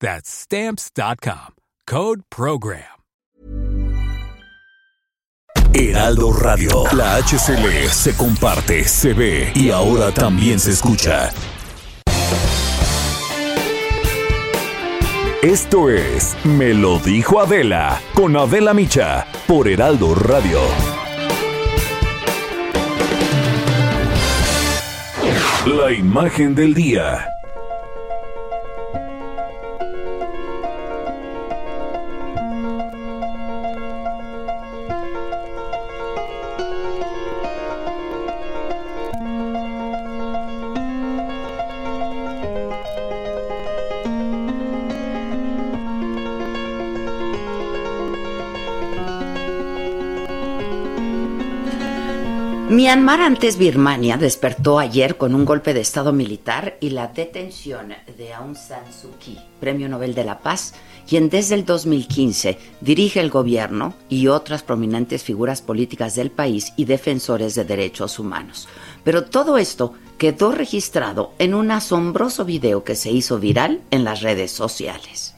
That's stamps.com. Code program. Heraldo Radio. La HCL se comparte, se ve y ahora también se escucha. Esto es Me lo dijo Adela con Adela Micha por Heraldo Radio. La imagen del día. Myanmar, antes Birmania, despertó ayer con un golpe de Estado militar y la detención de Aung San Suu Kyi, Premio Nobel de la Paz, quien desde el 2015 dirige el gobierno y otras prominentes figuras políticas del país y defensores de derechos humanos. Pero todo esto quedó registrado en un asombroso video que se hizo viral en las redes sociales.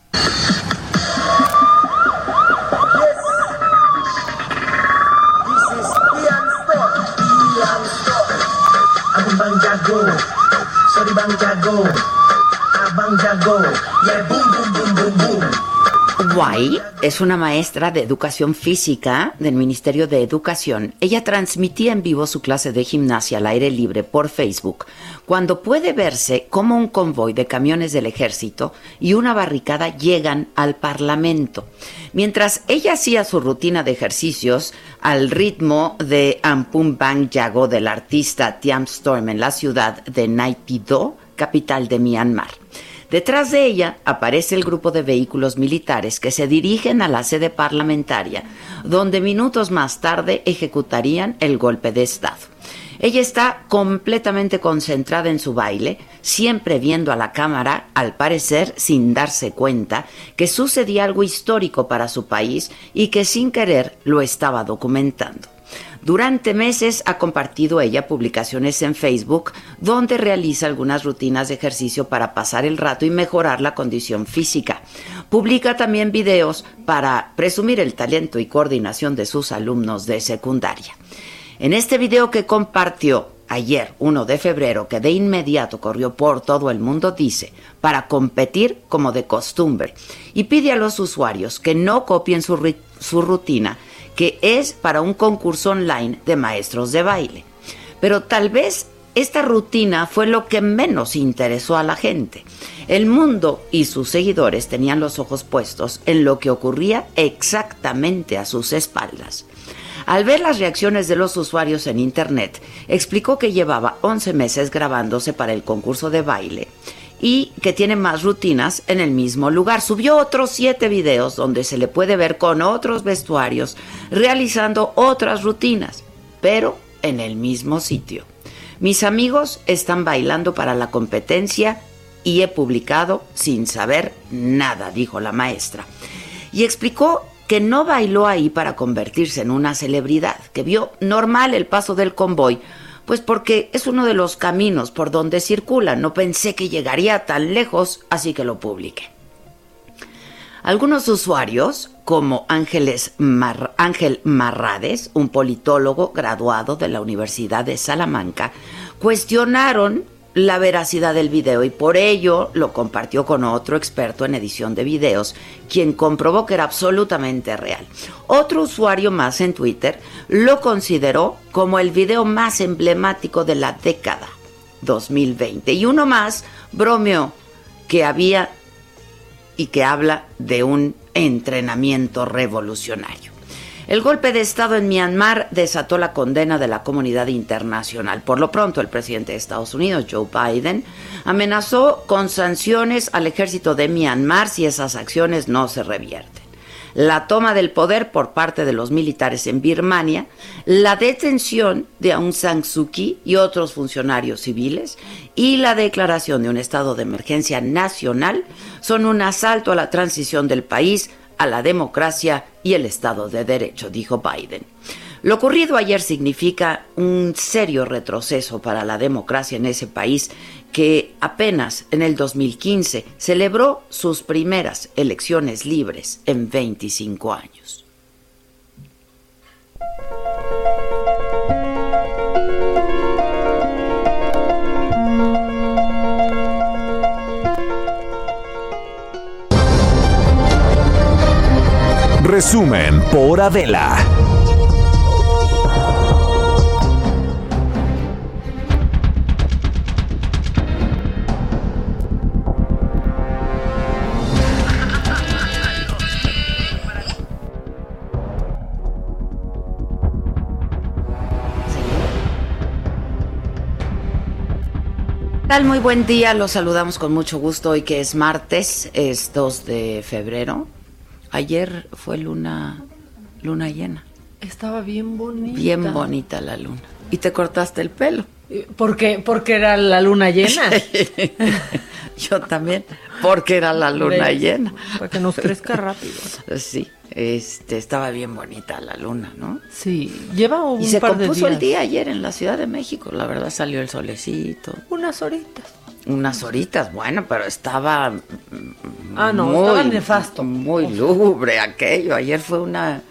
Jago, sorry bang jago, ah, abang jago, yeah boom. Guay es una maestra de educación física del Ministerio de Educación. Ella transmitía en vivo su clase de gimnasia al aire libre por Facebook, cuando puede verse como un convoy de camiones del ejército y una barricada llegan al Parlamento. Mientras ella hacía su rutina de ejercicios al ritmo de Ampum Bang Yago del artista Tiam Storm en la ciudad de Naypyidaw, capital de Myanmar. Detrás de ella aparece el grupo de vehículos militares que se dirigen a la sede parlamentaria, donde minutos más tarde ejecutarían el golpe de Estado. Ella está completamente concentrada en su baile, siempre viendo a la cámara, al parecer sin darse cuenta que sucedía algo histórico para su país y que sin querer lo estaba documentando. Durante meses ha compartido ella publicaciones en Facebook donde realiza algunas rutinas de ejercicio para pasar el rato y mejorar la condición física. Publica también videos para presumir el talento y coordinación de sus alumnos de secundaria. En este video que compartió ayer, 1 de febrero, que de inmediato corrió por todo el mundo, dice, para competir como de costumbre, y pide a los usuarios que no copien su, su rutina, que es para un concurso online de maestros de baile. Pero tal vez esta rutina fue lo que menos interesó a la gente. El mundo y sus seguidores tenían los ojos puestos en lo que ocurría exactamente a sus espaldas. Al ver las reacciones de los usuarios en Internet, explicó que llevaba 11 meses grabándose para el concurso de baile y que tiene más rutinas en el mismo lugar. Subió otros siete videos donde se le puede ver con otros vestuarios realizando otras rutinas, pero en el mismo sitio. Mis amigos están bailando para la competencia y he publicado sin saber nada, dijo la maestra. Y explicó que no bailó ahí para convertirse en una celebridad, que vio normal el paso del convoy pues porque es uno de los caminos por donde circula. No pensé que llegaría tan lejos, así que lo publiqué. Algunos usuarios, como Ángel Marrades, un politólogo graduado de la Universidad de Salamanca, cuestionaron la veracidad del video y por ello lo compartió con otro experto en edición de videos, quien comprobó que era absolutamente real. Otro usuario más en Twitter lo consideró como el video más emblemático de la década 2020 y uno más bromeó que había y que habla de un entrenamiento revolucionario. El golpe de Estado en Myanmar desató la condena de la comunidad internacional. Por lo pronto, el presidente de Estados Unidos, Joe Biden, amenazó con sanciones al ejército de Myanmar si esas acciones no se revierten. La toma del poder por parte de los militares en Birmania, la detención de Aung San Suu Kyi y otros funcionarios civiles y la declaración de un estado de emergencia nacional son un asalto a la transición del país a la democracia y el Estado de Derecho, dijo Biden. Lo ocurrido ayer significa un serio retroceso para la democracia en ese país que apenas en el 2015 celebró sus primeras elecciones libres en 25 años. Resumen por Adela. tal? Muy buen día, los saludamos con mucho gusto hoy que es martes, es 2 de febrero. Ayer fue luna, luna llena. Estaba bien bonita. Bien bonita la luna. Y te cortaste el pelo. ¿Por qué? Porque era la luna llena. Yo también, porque era la luna llena. Para que nos crezca rápido. Sí, este, estaba bien bonita la luna, ¿no? Sí, lleva un y se par compuso de días. el día ayer en la Ciudad de México. La verdad salió el solecito. Unas horitas. Unas horitas, bueno, pero estaba Ah, no, muy, estaba nefasto. Muy lúgubre aquello. Ayer fue una,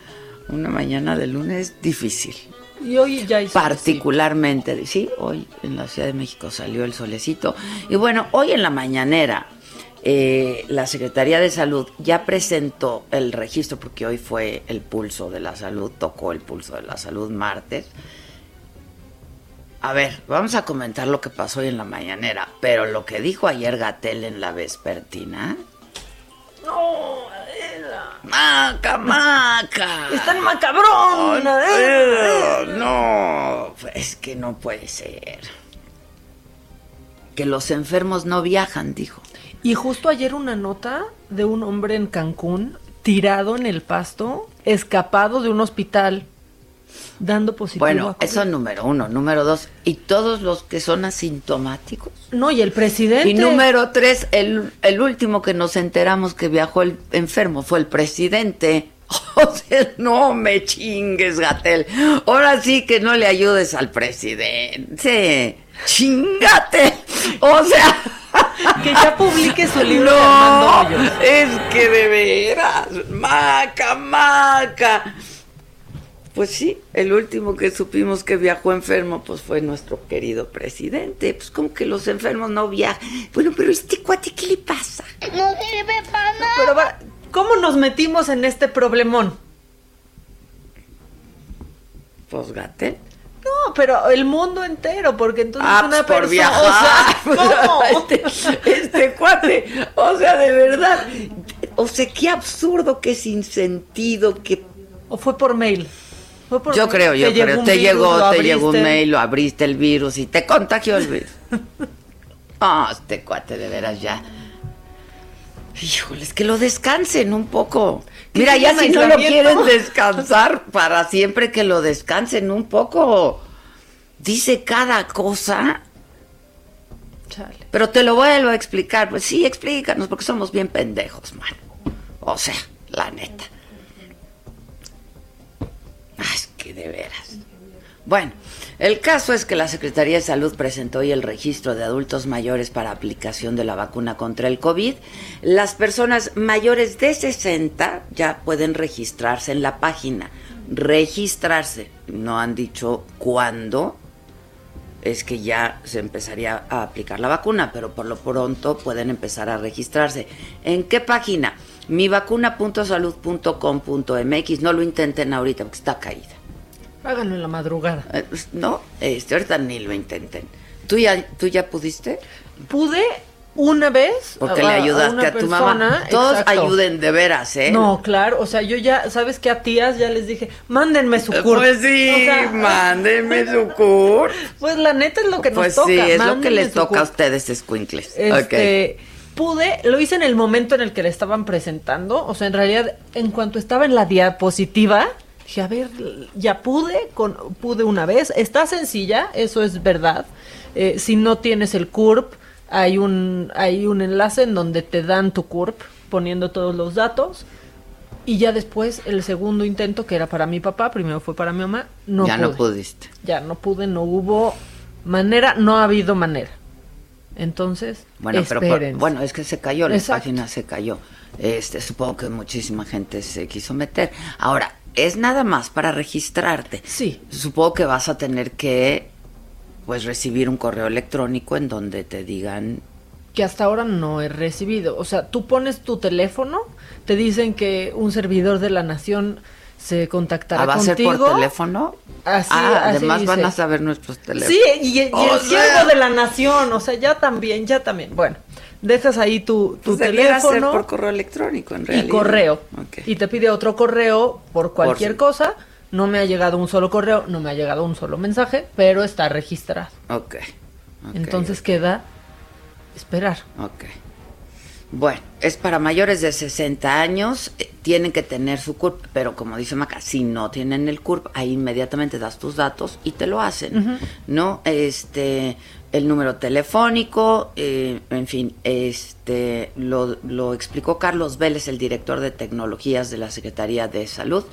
una mañana de lunes difícil. Y hoy ya hizo Particularmente, sí, hoy en la Ciudad de México salió el solecito. Y bueno, hoy en la mañanera eh, la Secretaría de Salud ya presentó el registro, porque hoy fue el pulso de la salud, tocó el pulso de la salud martes. A ver, vamos a comentar lo que pasó hoy en la mañanera, pero lo que dijo ayer Gatel en la vespertina. No, Adela. ¡Maca, maca! Es tan macabrón, Adela. No, es que no puede ser. Que los enfermos no viajan, dijo. Y justo ayer una nota de un hombre en Cancún tirado en el pasto, escapado de un hospital, dando positivo. a Bueno, COVID. eso es número uno. Número dos, y todos los que son asintomáticos. No, y el presidente. Y número tres, el, el último que nos enteramos que viajó el enfermo fue el presidente. O sea, no me chingues, Gatel. Ahora sí que no le ayudes al presidente. Chingate. O sea. Que ya publique su libro No, es que de veras, maca, maca. Pues sí, el último que supimos que viajó enfermo, pues fue nuestro querido presidente. Pues como que los enfermos no viajan. Bueno, pero este cuate, ¿qué le pasa? No sirve para nada. Pero, va, ¿cómo nos metimos en este problemón? Pues. No, pero el mundo entero, porque entonces Ah, una pues por persona. viajar. O sea, ¿cómo? Este, este cuate, o sea, de verdad. O sea, qué absurdo, qué sin sentido, qué ¿O fue por mail? ¿Fue por Yo creo, yo creo. Te llegó, te llegó un mail, lo abriste el virus y te contagió el virus. Ah, este cuate de veras ya. Híjoles, que lo descansen un poco. ¿Qué Mira, ya si no lo quieren descansar para siempre, que lo descansen un poco. Dice cada cosa, Chale. pero te lo vuelvo a explicar. Pues sí, explícanos, porque somos bien pendejos, mano. O sea, la neta. De veras. Bueno, el caso es que la Secretaría de Salud presentó hoy el registro de adultos mayores para aplicación de la vacuna contra el COVID. Las personas mayores de 60 ya pueden registrarse en la página. Registrarse. No han dicho cuándo es que ya se empezaría a aplicar la vacuna, pero por lo pronto pueden empezar a registrarse. ¿En qué página? mivacuna.salud.com.mx. No lo intenten ahorita porque está caída. Háganlo en la madrugada. Eh, pues, no, este, ahorita ni lo intenten. ¿Tú ya, ¿Tú ya pudiste? Pude una vez. Porque le ayudaste a, tu mamá. Todos ayuden de veras, ¿eh? No, claro. O sea, yo ya, ¿sabes qué? A tías ya les dije, mándenme su CURP. Pues sí, mándenme su CURP. Pues la neta es lo que nos pues toca. Pues sí, es lo que les toca a ustedes, escuincles. Este, Pude, lo hice en el momento en el que le estaban presentando. O sea, en realidad, en cuanto estaba en la diapositiva, dije, a ver, ya pude, con, pude una vez. Está sencilla, eso es verdad. Eh, si no tienes el CURP, hay un, hay un enlace en donde te dan tu CURP poniendo todos los datos. Y ya después, el segundo intento, que era para mi papá, primero fue para mi mamá, no Ya no pudiste. Ya no pude, no hubo manera, no ha habido manera. Entonces, bueno, pero bueno, es que se cayó, la página se cayó. Este, supongo que muchísima gente se quiso meter. Ahora, es nada más para registrarte. Sí. Supongo que vas a tener que pues recibir un correo electrónico en donde te digan que hasta ahora no he recibido. O sea, tú pones tu teléfono, te dicen que un servidor de la nación se contactará ¿Ah, ¿Va a ser por teléfono? Así, ah, además van a saber nuestros teléfonos. Sí, y, el siervo de la nación, o sea, ya también, ya también. Bueno, dejas ahí tu, tu pues teléfono. por correo electrónico, en realidad. Y correo. Y te pide otro correo por cualquier cosa no me ha llegado un solo correo, no me ha llegado un solo mensaje, pero está registrado. Ok. Entonces queda esperar. Ok. Bueno, es para mayores de 60 años, eh, tienen que tener su CURP, pero como dice Maca, si no tienen el CURP, ahí inmediatamente das tus datos y te lo hacen, ¿no? Este, el número telefónico, eh, en fin, este, lo, lo explicó Carlos Vélez, el director de tecnologías de la Secretaría de Salud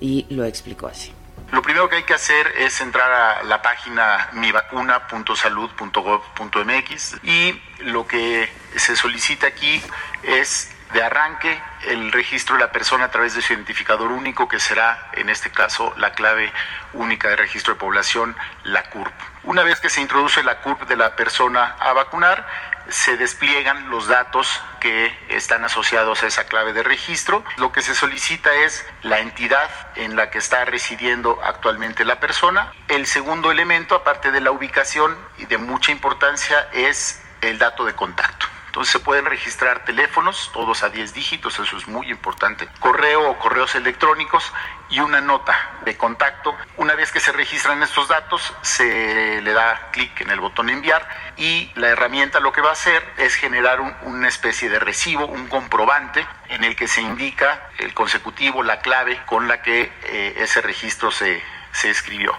y lo explicó así. Lo primero que hay que hacer es entrar a la página mivacuna.salud.gov.mx y lo que se solicita aquí es de arranque el registro de la persona a través de su identificador único, que será en este caso la clave única de registro de población, la CURP. Una vez que se introduce la CURP de la persona a vacunar, se despliegan los datos que están asociados a esa clave de registro. Lo que se solicita es la entidad en la que está residiendo actualmente la persona. El segundo elemento, aparte de la ubicación y de mucha importancia, es el dato de contacto. Entonces se pueden registrar teléfonos, todos a 10 dígitos, eso es muy importante, correo o correos electrónicos y una nota de contacto. Una vez que se registran estos datos, se le da clic en el botón enviar y la herramienta lo que va a hacer es generar una especie de recibo, un comprobante en el que se indica el consecutivo, la clave con la que eh, ese registro se, se escribió.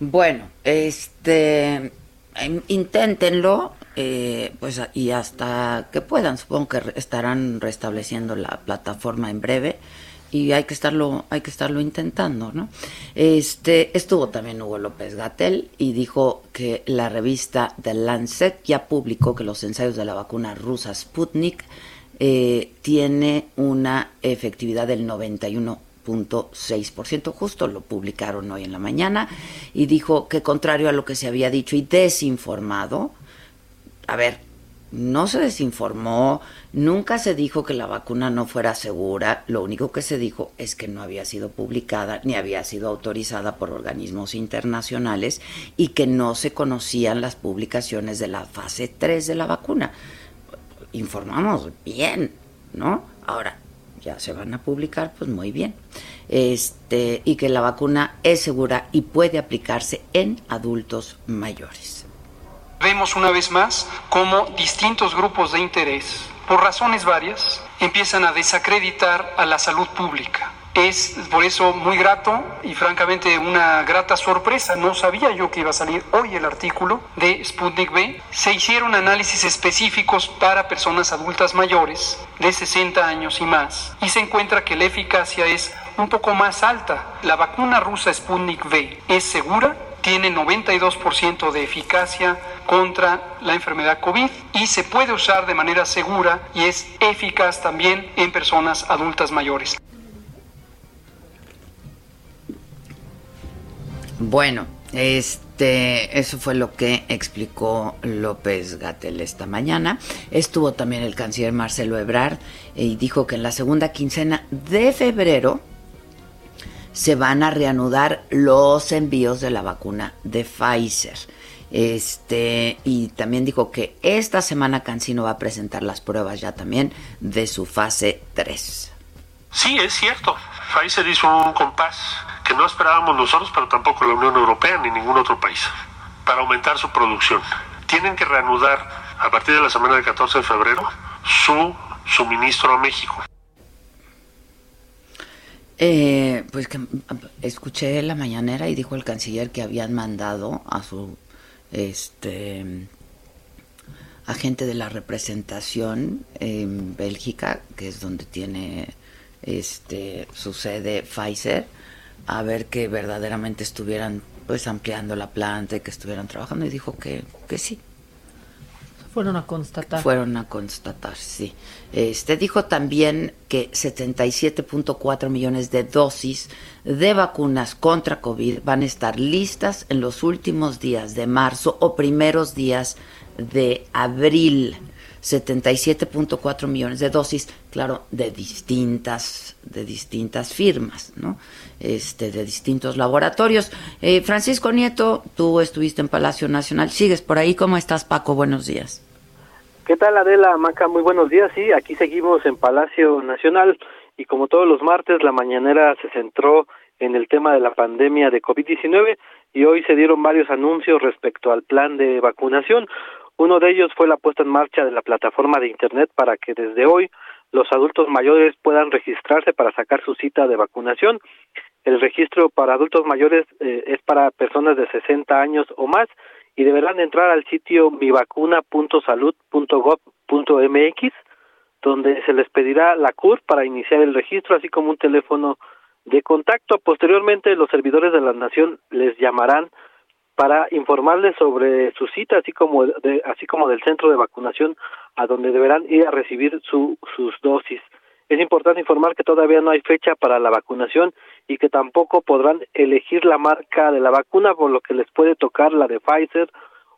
Bueno, este inténtenlo, eh, pues y hasta que puedan, supongo que estarán restableciendo la plataforma en breve y hay que estarlo, hay que estarlo intentando, ¿no? Este estuvo también Hugo López Gatel y dijo que la revista The Lancet ya publicó que los ensayos de la vacuna rusa Sputnik eh, tiene una efectividad del 91 ciento justo lo publicaron hoy en la mañana, y dijo que contrario a lo que se había dicho y desinformado, a ver, no se desinformó, nunca se dijo que la vacuna no fuera segura, lo único que se dijo es que no había sido publicada ni había sido autorizada por organismos internacionales y que no se conocían las publicaciones de la fase 3 de la vacuna. Informamos bien, ¿no? Ahora, ya se van a publicar, pues muy bien. Este, y que la vacuna es segura y puede aplicarse en adultos mayores. Vemos una vez más cómo distintos grupos de interés, por razones varias, empiezan a desacreditar a la salud pública es por eso muy grato y francamente una grata sorpresa. No sabía yo que iba a salir hoy el artículo de Sputnik B. Se hicieron análisis específicos para personas adultas mayores de 60 años y más y se encuentra que la eficacia es un poco más alta. La vacuna rusa Sputnik V es segura, tiene 92% de eficacia contra la enfermedad COVID y se puede usar de manera segura y es eficaz también en personas adultas mayores. Bueno, este, eso fue lo que explicó López Gatel esta mañana. Estuvo también el canciller Marcelo Ebrard y dijo que en la segunda quincena de febrero se van a reanudar los envíos de la vacuna de Pfizer. Este, y también dijo que esta semana Cancino va a presentar las pruebas ya también de su fase 3. Sí, es cierto. Pfizer hizo un compás que no esperábamos nosotros, pero tampoco la Unión Europea ni ningún otro país, para aumentar su producción. Tienen que reanudar a partir de la semana del 14 de febrero su suministro a México. Eh, pues que escuché la mañanera y dijo el canciller que habían mandado a su este agente de la representación en Bélgica, que es donde tiene este su sede Pfizer, a ver que verdaderamente estuvieran pues ampliando la planta y que estuvieran trabajando y dijo que, que sí. Fueron a constatar. Fueron a constatar, sí. Este dijo también que 77.4 millones de dosis de vacunas contra COVID van a estar listas en los últimos días de marzo o primeros días de abril. 77.4 millones de dosis, claro, de distintas, de distintas firmas, ¿no? Este, de distintos laboratorios. Eh, Francisco Nieto, tú estuviste en Palacio Nacional, sigues por ahí. ¿Cómo estás, Paco? Buenos días. ¿Qué tal, Adela Maca? Muy buenos días. Sí, aquí seguimos en Palacio Nacional y como todos los martes, la mañanera se centró en el tema de la pandemia de COVID-19 y hoy se dieron varios anuncios respecto al plan de vacunación. Uno de ellos fue la puesta en marcha de la plataforma de Internet para que desde hoy los adultos mayores puedan registrarse para sacar su cita de vacunación. El registro para adultos mayores eh, es para personas de 60 años o más y deberán entrar al sitio mivacuna.salud.gov.mx donde se les pedirá la CUR para iniciar el registro, así como un teléfono de contacto. Posteriormente, los servidores de la Nación les llamarán para informarles sobre su cita, así como de, así como del centro de vacunación a donde deberán ir a recibir su, sus dosis. Es importante informar que todavía no hay fecha para la vacunación y que tampoco podrán elegir la marca de la vacuna, por lo que les puede tocar la de Pfizer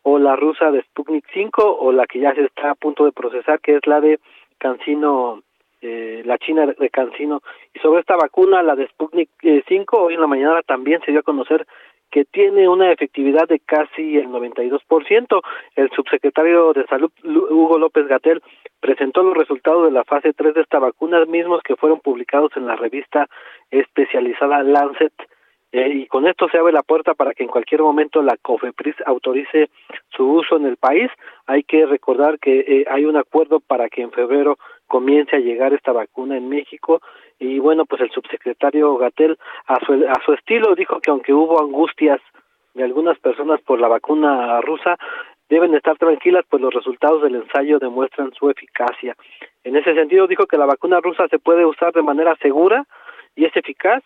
o la rusa de Sputnik 5 o la que ya se está a punto de procesar, que es la de Cancino, eh, la China de Cancino. Y sobre esta vacuna, la de Sputnik 5, eh, hoy en la mañana también se dio a conocer que tiene una efectividad de casi el 92%. El subsecretario de Salud, Hugo López Gatel, presentó los resultados de la fase 3 de esta vacuna, mismos que fueron publicados en la revista especializada Lancet. Eh, y con esto se abre la puerta para que en cualquier momento la COFEPRIS autorice su uso en el país. Hay que recordar que eh, hay un acuerdo para que en febrero comience a llegar esta vacuna en México y bueno, pues el subsecretario Gatel a su, a su estilo dijo que aunque hubo angustias de algunas personas por la vacuna rusa, deben estar tranquilas pues los resultados del ensayo demuestran su eficacia. En ese sentido dijo que la vacuna rusa se puede usar de manera segura y es eficaz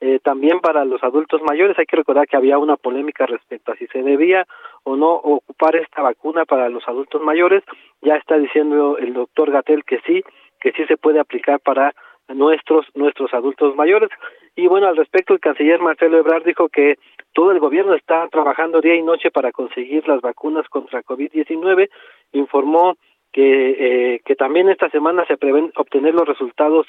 eh, también para los adultos mayores. Hay que recordar que había una polémica respecto a si se debía o no ocupar esta vacuna para los adultos mayores. Ya está diciendo el doctor Gatel que sí, que sí se puede aplicar para nuestros nuestros adultos mayores. Y bueno, al respecto, el canciller Marcelo Ebrard dijo que todo el gobierno está trabajando día y noche para conseguir las vacunas contra COVID-19. Informó que, eh, que también esta semana se prevén obtener los resultados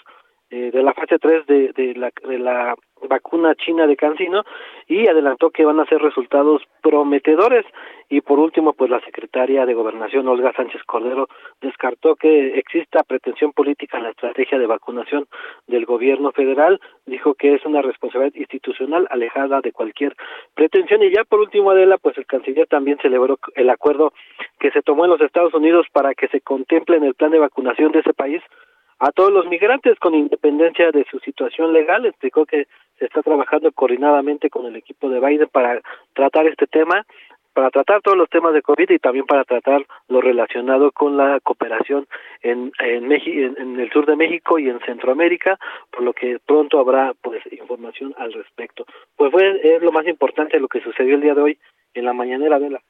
eh, de la fase 3 de, de, la, de la vacuna china de Cancino y adelantó que van a ser resultados prometedores. Y por último pues la secretaria de Gobernación Olga Sánchez Cordero descartó que exista pretensión política en la estrategia de vacunación del gobierno federal. Dijo que es una responsabilidad institucional alejada de cualquier pretensión. Y ya por último Adela pues el canciller también celebró el acuerdo que se tomó en los Estados Unidos para que se contemple en el plan de vacunación de ese país a todos los migrantes con independencia de su situación legal. Explicó que se está trabajando coordinadamente con el equipo de Biden para tratar este tema, para tratar todos los temas de COVID y también para tratar lo relacionado con la cooperación en en, México, en, el sur de México y en Centroamérica, por lo que pronto habrá pues información al respecto. Pues fue es lo más importante lo que sucedió el día de hoy en la mañanera de la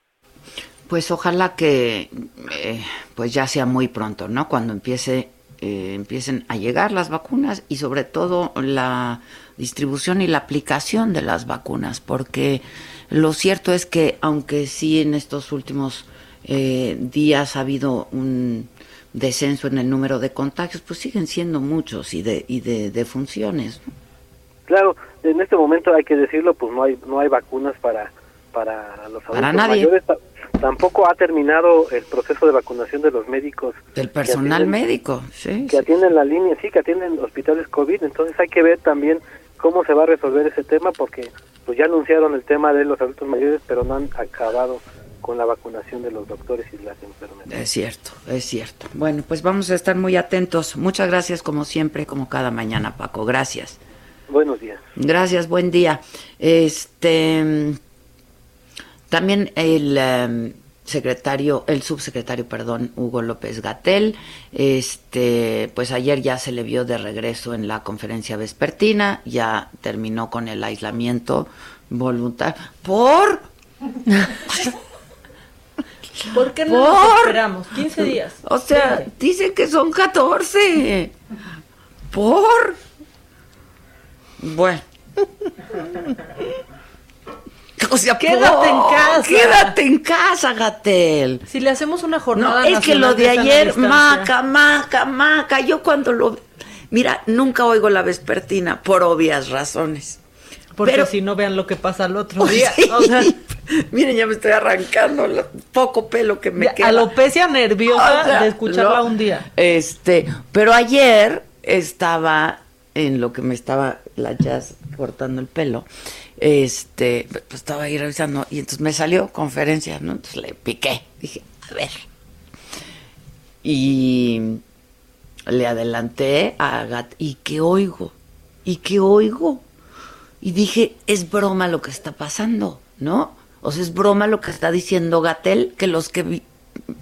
pues ojalá que eh, pues ya sea muy pronto, ¿no? Cuando empiece eh, empiecen a llegar las vacunas y sobre todo la distribución y la aplicación de las vacunas, porque lo cierto es que aunque sí en estos últimos eh, días ha habido un descenso en el número de contagios, pues siguen siendo muchos y de, y de, funciones. Claro, en este momento hay que decirlo, pues no hay no hay vacunas para para los adultos mayores. Tampoco ha terminado el proceso de vacunación de los médicos. Del personal médico, sí. Que atienden la línea, sí, que atienden hospitales COVID. Entonces hay que ver también cómo se va a resolver ese tema porque pues ya anunciaron el tema de los adultos mayores, pero no han acabado con la vacunación de los doctores y las enfermeras. Es cierto, es cierto. Bueno, pues vamos a estar muy atentos. Muchas gracias como siempre, como cada mañana, Paco. Gracias. Buenos días. Gracias, buen día. Este también el em, secretario, el subsecretario, perdón, Hugo López Gatel, este, pues ayer ya se le vio de regreso en la conferencia vespertina, ya terminó con el aislamiento voluntario. ¿Por? ¿Por qué no nos esperamos? 15 días. O sea, dicen que son 14. ¿Por? Bueno. O sea, quédate en casa. Quédate en casa, Gatel. Si le hacemos una jornada. No, es que lo de ayer, maca, maca, maca. Yo cuando lo. Mira, nunca oigo la vespertina por obvias razones. Porque Pero, si no vean lo que pasa el otro día. miren, ya me estoy arrancando el poco pelo que me queda. Alopecia nerviosa de escucharla un día. Este, pero ayer estaba en lo que me estaba la jazz cortando el pelo este, pues estaba ahí revisando y entonces me salió conferencia, ¿no? Entonces le piqué, dije, a ver. Y le adelanté a Gat, ¿y qué oigo? ¿Y qué oigo? Y dije, es broma lo que está pasando, ¿no? O sea, es broma lo que está diciendo Gatel, que los que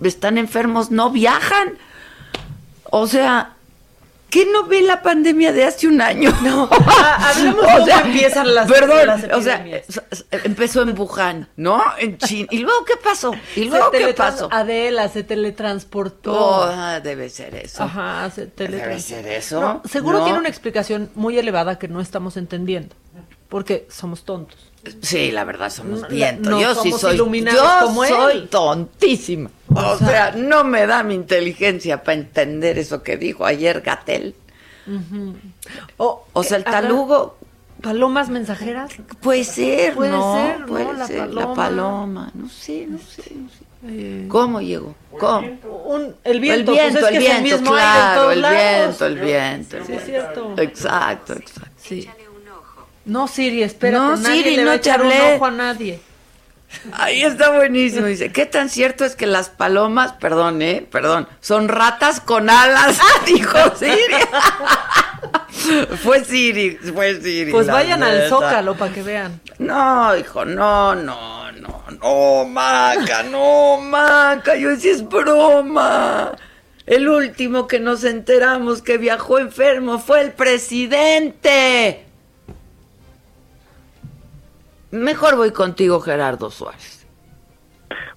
están enfermos no viajan. O sea, ¿Qué no ve la pandemia de hace un año? No, ah, hablemos cómo empiezan las Perdón, o sea, empezó en Wuhan, ¿no? En China. ¿Y luego qué pasó? ¿Y luego qué pasó? Adela se teletransportó. Oh, debe ser eso. Ajá, se teletransportó. Debe ser eso. seguro tiene una explicación muy elevada que no estamos entendiendo, porque somos tontos. Sí, la verdad somos bien. yo sí soy yo soy tontísima. O, sea, no me da mi inteligencia para entender eso que dijo ayer Gatel. o, sea, el talugo palomas mensajeras. Puede ser, puede ser, puede ser, la, paloma. la paloma. No sé, no sé, no sé. Eh, ¿Cómo llegó? ¿Cómo? Un, el viento, el viento, pues el viento, el claro, el viento, el viento. Sí, es cierto. Exacto, exacto. Sí. No, Siri, espérate, no, nadie Siri, le no a echar un ojo a nadie. Ahí está buenísimo. Dice, ¿qué tan cierto es que las palomas, perdón, eh, perdón, son ratas con alas? Dijo Siri. fue Siri, fue Siri. Pues vayan al Zócalo para que vean. No, hijo, no, no, no, no, Maca, no, Maca, yo decía es broma. El último que nos enteramos que viajó enfermo fue el presidente. Mejor voy contigo, Gerardo Suárez.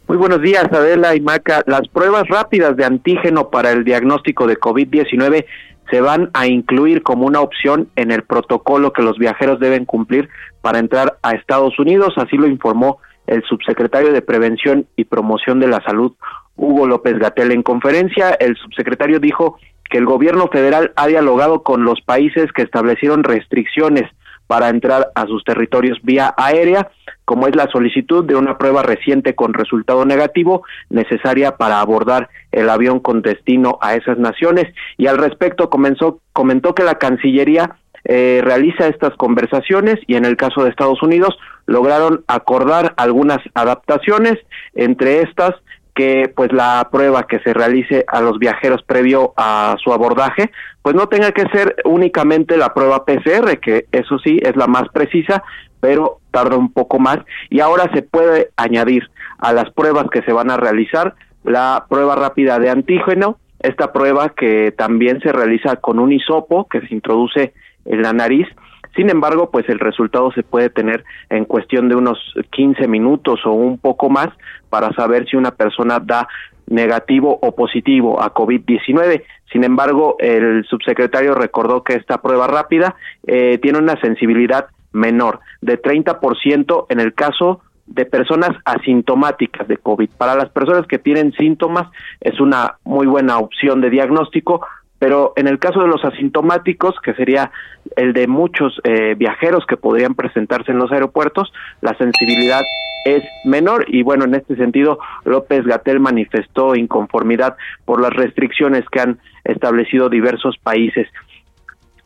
Muy buenos días, Adela y Maca. Las pruebas rápidas de antígeno para el diagnóstico de COVID-19 se van a incluir como una opción en el protocolo que los viajeros deben cumplir para entrar a Estados Unidos, así lo informó el subsecretario de Prevención y Promoción de la Salud, Hugo López Gatel. En conferencia, el subsecretario dijo que el gobierno federal ha dialogado con los países que establecieron restricciones para entrar a sus territorios vía aérea, como es la solicitud de una prueba reciente con resultado negativo necesaria para abordar el avión con destino a esas naciones. Y al respecto comenzó, comentó que la Cancillería eh, realiza estas conversaciones y en el caso de Estados Unidos lograron acordar algunas adaptaciones, entre estas que pues la prueba que se realice a los viajeros previo a su abordaje pues no tenga que ser únicamente la prueba PCR que eso sí es la más precisa pero tarda un poco más. Y ahora se puede añadir a las pruebas que se van a realizar la prueba rápida de antígeno esta prueba que también se realiza con un hisopo que se introduce en la nariz sin embargo, pues el resultado se puede tener en cuestión de unos 15 minutos o un poco más para saber si una persona da negativo o positivo a COVID-19. Sin embargo, el subsecretario recordó que esta prueba rápida eh, tiene una sensibilidad menor, de 30% en el caso de personas asintomáticas de COVID. Para las personas que tienen síntomas es una muy buena opción de diagnóstico, pero en el caso de los asintomáticos, que sería el de muchos eh, viajeros que podrían presentarse en los aeropuertos, la sensibilidad es menor y bueno, en este sentido López Gatel manifestó inconformidad por las restricciones que han establecido diversos países.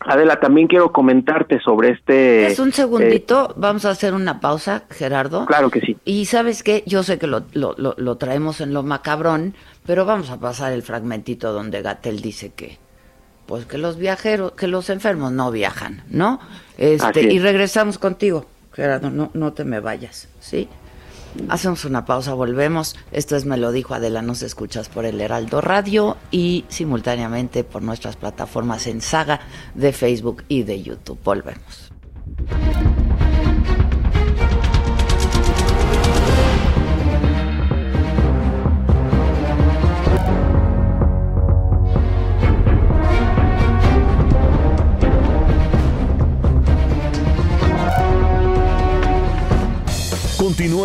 Adela, también quiero comentarte sobre este... Es un segundito, vamos a hacer una pausa, Gerardo. Claro que sí. Y sabes qué, yo sé que lo, lo, lo, traemos en lo macabrón, pero vamos a pasar el fragmentito donde Gatel dice que, pues que los viajeros, que los enfermos no viajan, ¿no? Este, y regresamos contigo, Gerardo, no, no te me vayas, ¿sí? Hacemos una pausa, volvemos. Esto es Me lo dijo Adela, nos escuchas por el Heraldo Radio y simultáneamente por nuestras plataformas en saga de Facebook y de YouTube. Volvemos.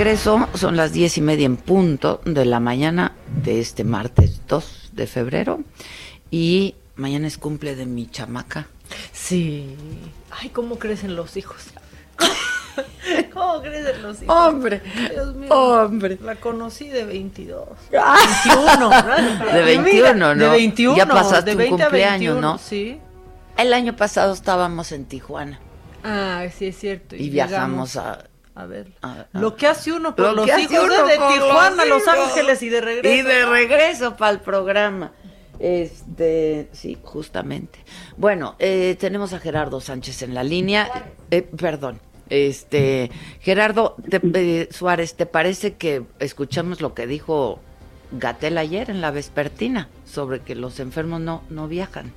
Regreso, son las diez y media en punto de la mañana de este martes 2 de febrero y mañana es cumple de mi chamaca. Sí. Ay, cómo crecen los hijos. ¿Cómo crecen los hijos? Hombre, Dios mío. Hombre. La conocí de 22. 21, De 21, ¿no? De 21. Ya pasaste un cumpleaños, ¿no? Sí. El año pasado estábamos en Tijuana. Ah, sí es cierto. Y, viajamos a a ver. lo que hace uno con los hijos de Tijuana a Los Ángeles y de regreso. Y de regreso para el programa. Este, sí, justamente. Bueno, eh, tenemos a Gerardo Sánchez en la línea. Eh, perdón. Este, Gerardo eh, Suárez, ¿te parece que escuchamos lo que dijo Gatel ayer en la vespertina sobre que los enfermos no, no viajan?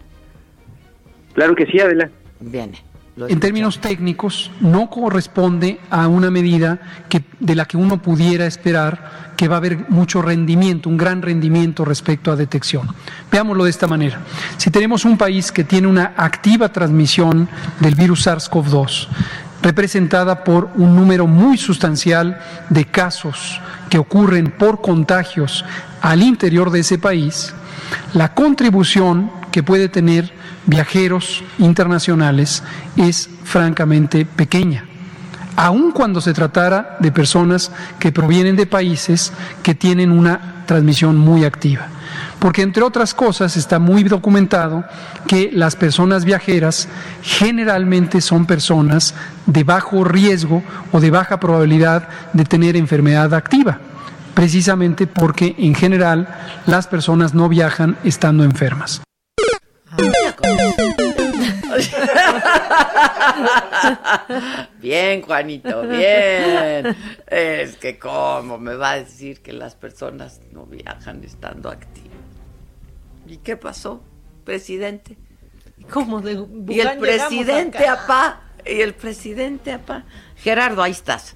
Claro que sí, Adela. Viene en términos técnicos, no corresponde a una medida que, de la que uno pudiera esperar que va a haber mucho rendimiento, un gran rendimiento respecto a detección. Veámoslo de esta manera. Si tenemos un país que tiene una activa transmisión del virus SARS-CoV-2, representada por un número muy sustancial de casos que ocurren por contagios al interior de ese país, la contribución que puede tener viajeros internacionales es francamente pequeña, aun cuando se tratara de personas que provienen de países que tienen una transmisión muy activa. Porque entre otras cosas está muy documentado que las personas viajeras generalmente son personas de bajo riesgo o de baja probabilidad de tener enfermedad activa, precisamente porque en general las personas no viajan estando enfermas. bien, Juanito, bien. Es que cómo me va a decir que las personas no viajan estando activas. ¿Y qué pasó, presidente? ¿Cómo de Y el presidente apá, y el presidente apá. Gerardo, ahí estás.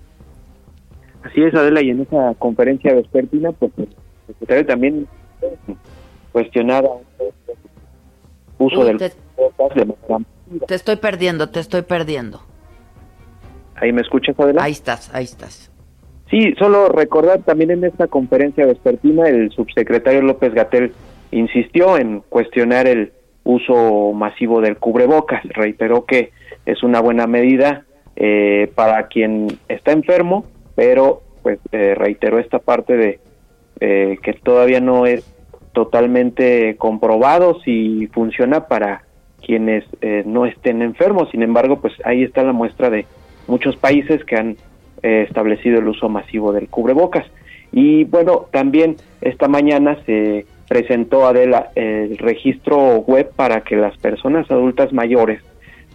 Así es, Adela, y en esa conferencia vespertina, pues el secretario también cuestionaba uso del te, te estoy perdiendo, te estoy perdiendo. ¿Ahí me escuchas, Adela? Ahí estás, ahí estás. Sí, solo recordar también en esta conferencia vespertina el subsecretario López Gatel insistió en cuestionar el uso masivo del cubrebocas. Reiteró que es una buena medida eh, para quien está enfermo, pero pues eh, reiteró esta parte de eh, que todavía no es totalmente comprobado si funciona para quienes eh, no estén enfermos. Sin embargo, pues ahí está la muestra de muchos países que han eh, establecido el uso masivo del cubrebocas. Y bueno, también esta mañana se presentó Adela el registro web para que las personas adultas mayores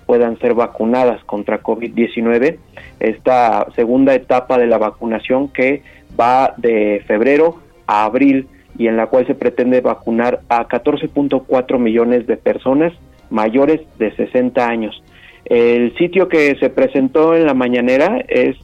puedan ser vacunadas contra COVID-19. Esta segunda etapa de la vacunación que va de febrero a abril y en la cual se pretende vacunar a 14.4 millones de personas mayores de 60 años. El sitio que se presentó en la mañanera es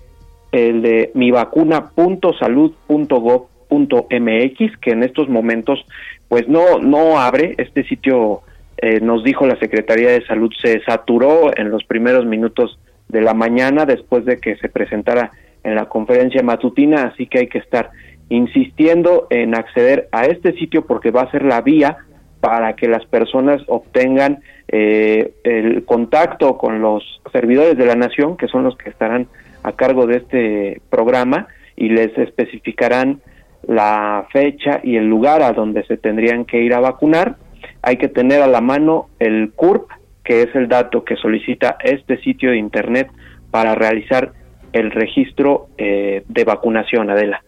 el de mivacuna.salud.gov.mx, que en estos momentos pues no, no abre. Este sitio, eh, nos dijo la Secretaría de Salud, se saturó en los primeros minutos de la mañana después de que se presentara en la conferencia matutina, así que hay que estar insistiendo en acceder a este sitio porque va a ser la vía para que las personas obtengan eh, el contacto con los servidores de la nación, que son los que estarán a cargo de este programa, y les especificarán la fecha y el lugar a donde se tendrían que ir a vacunar. Hay que tener a la mano el CURP, que es el dato que solicita este sitio de Internet para realizar el registro eh, de vacunación, Adela.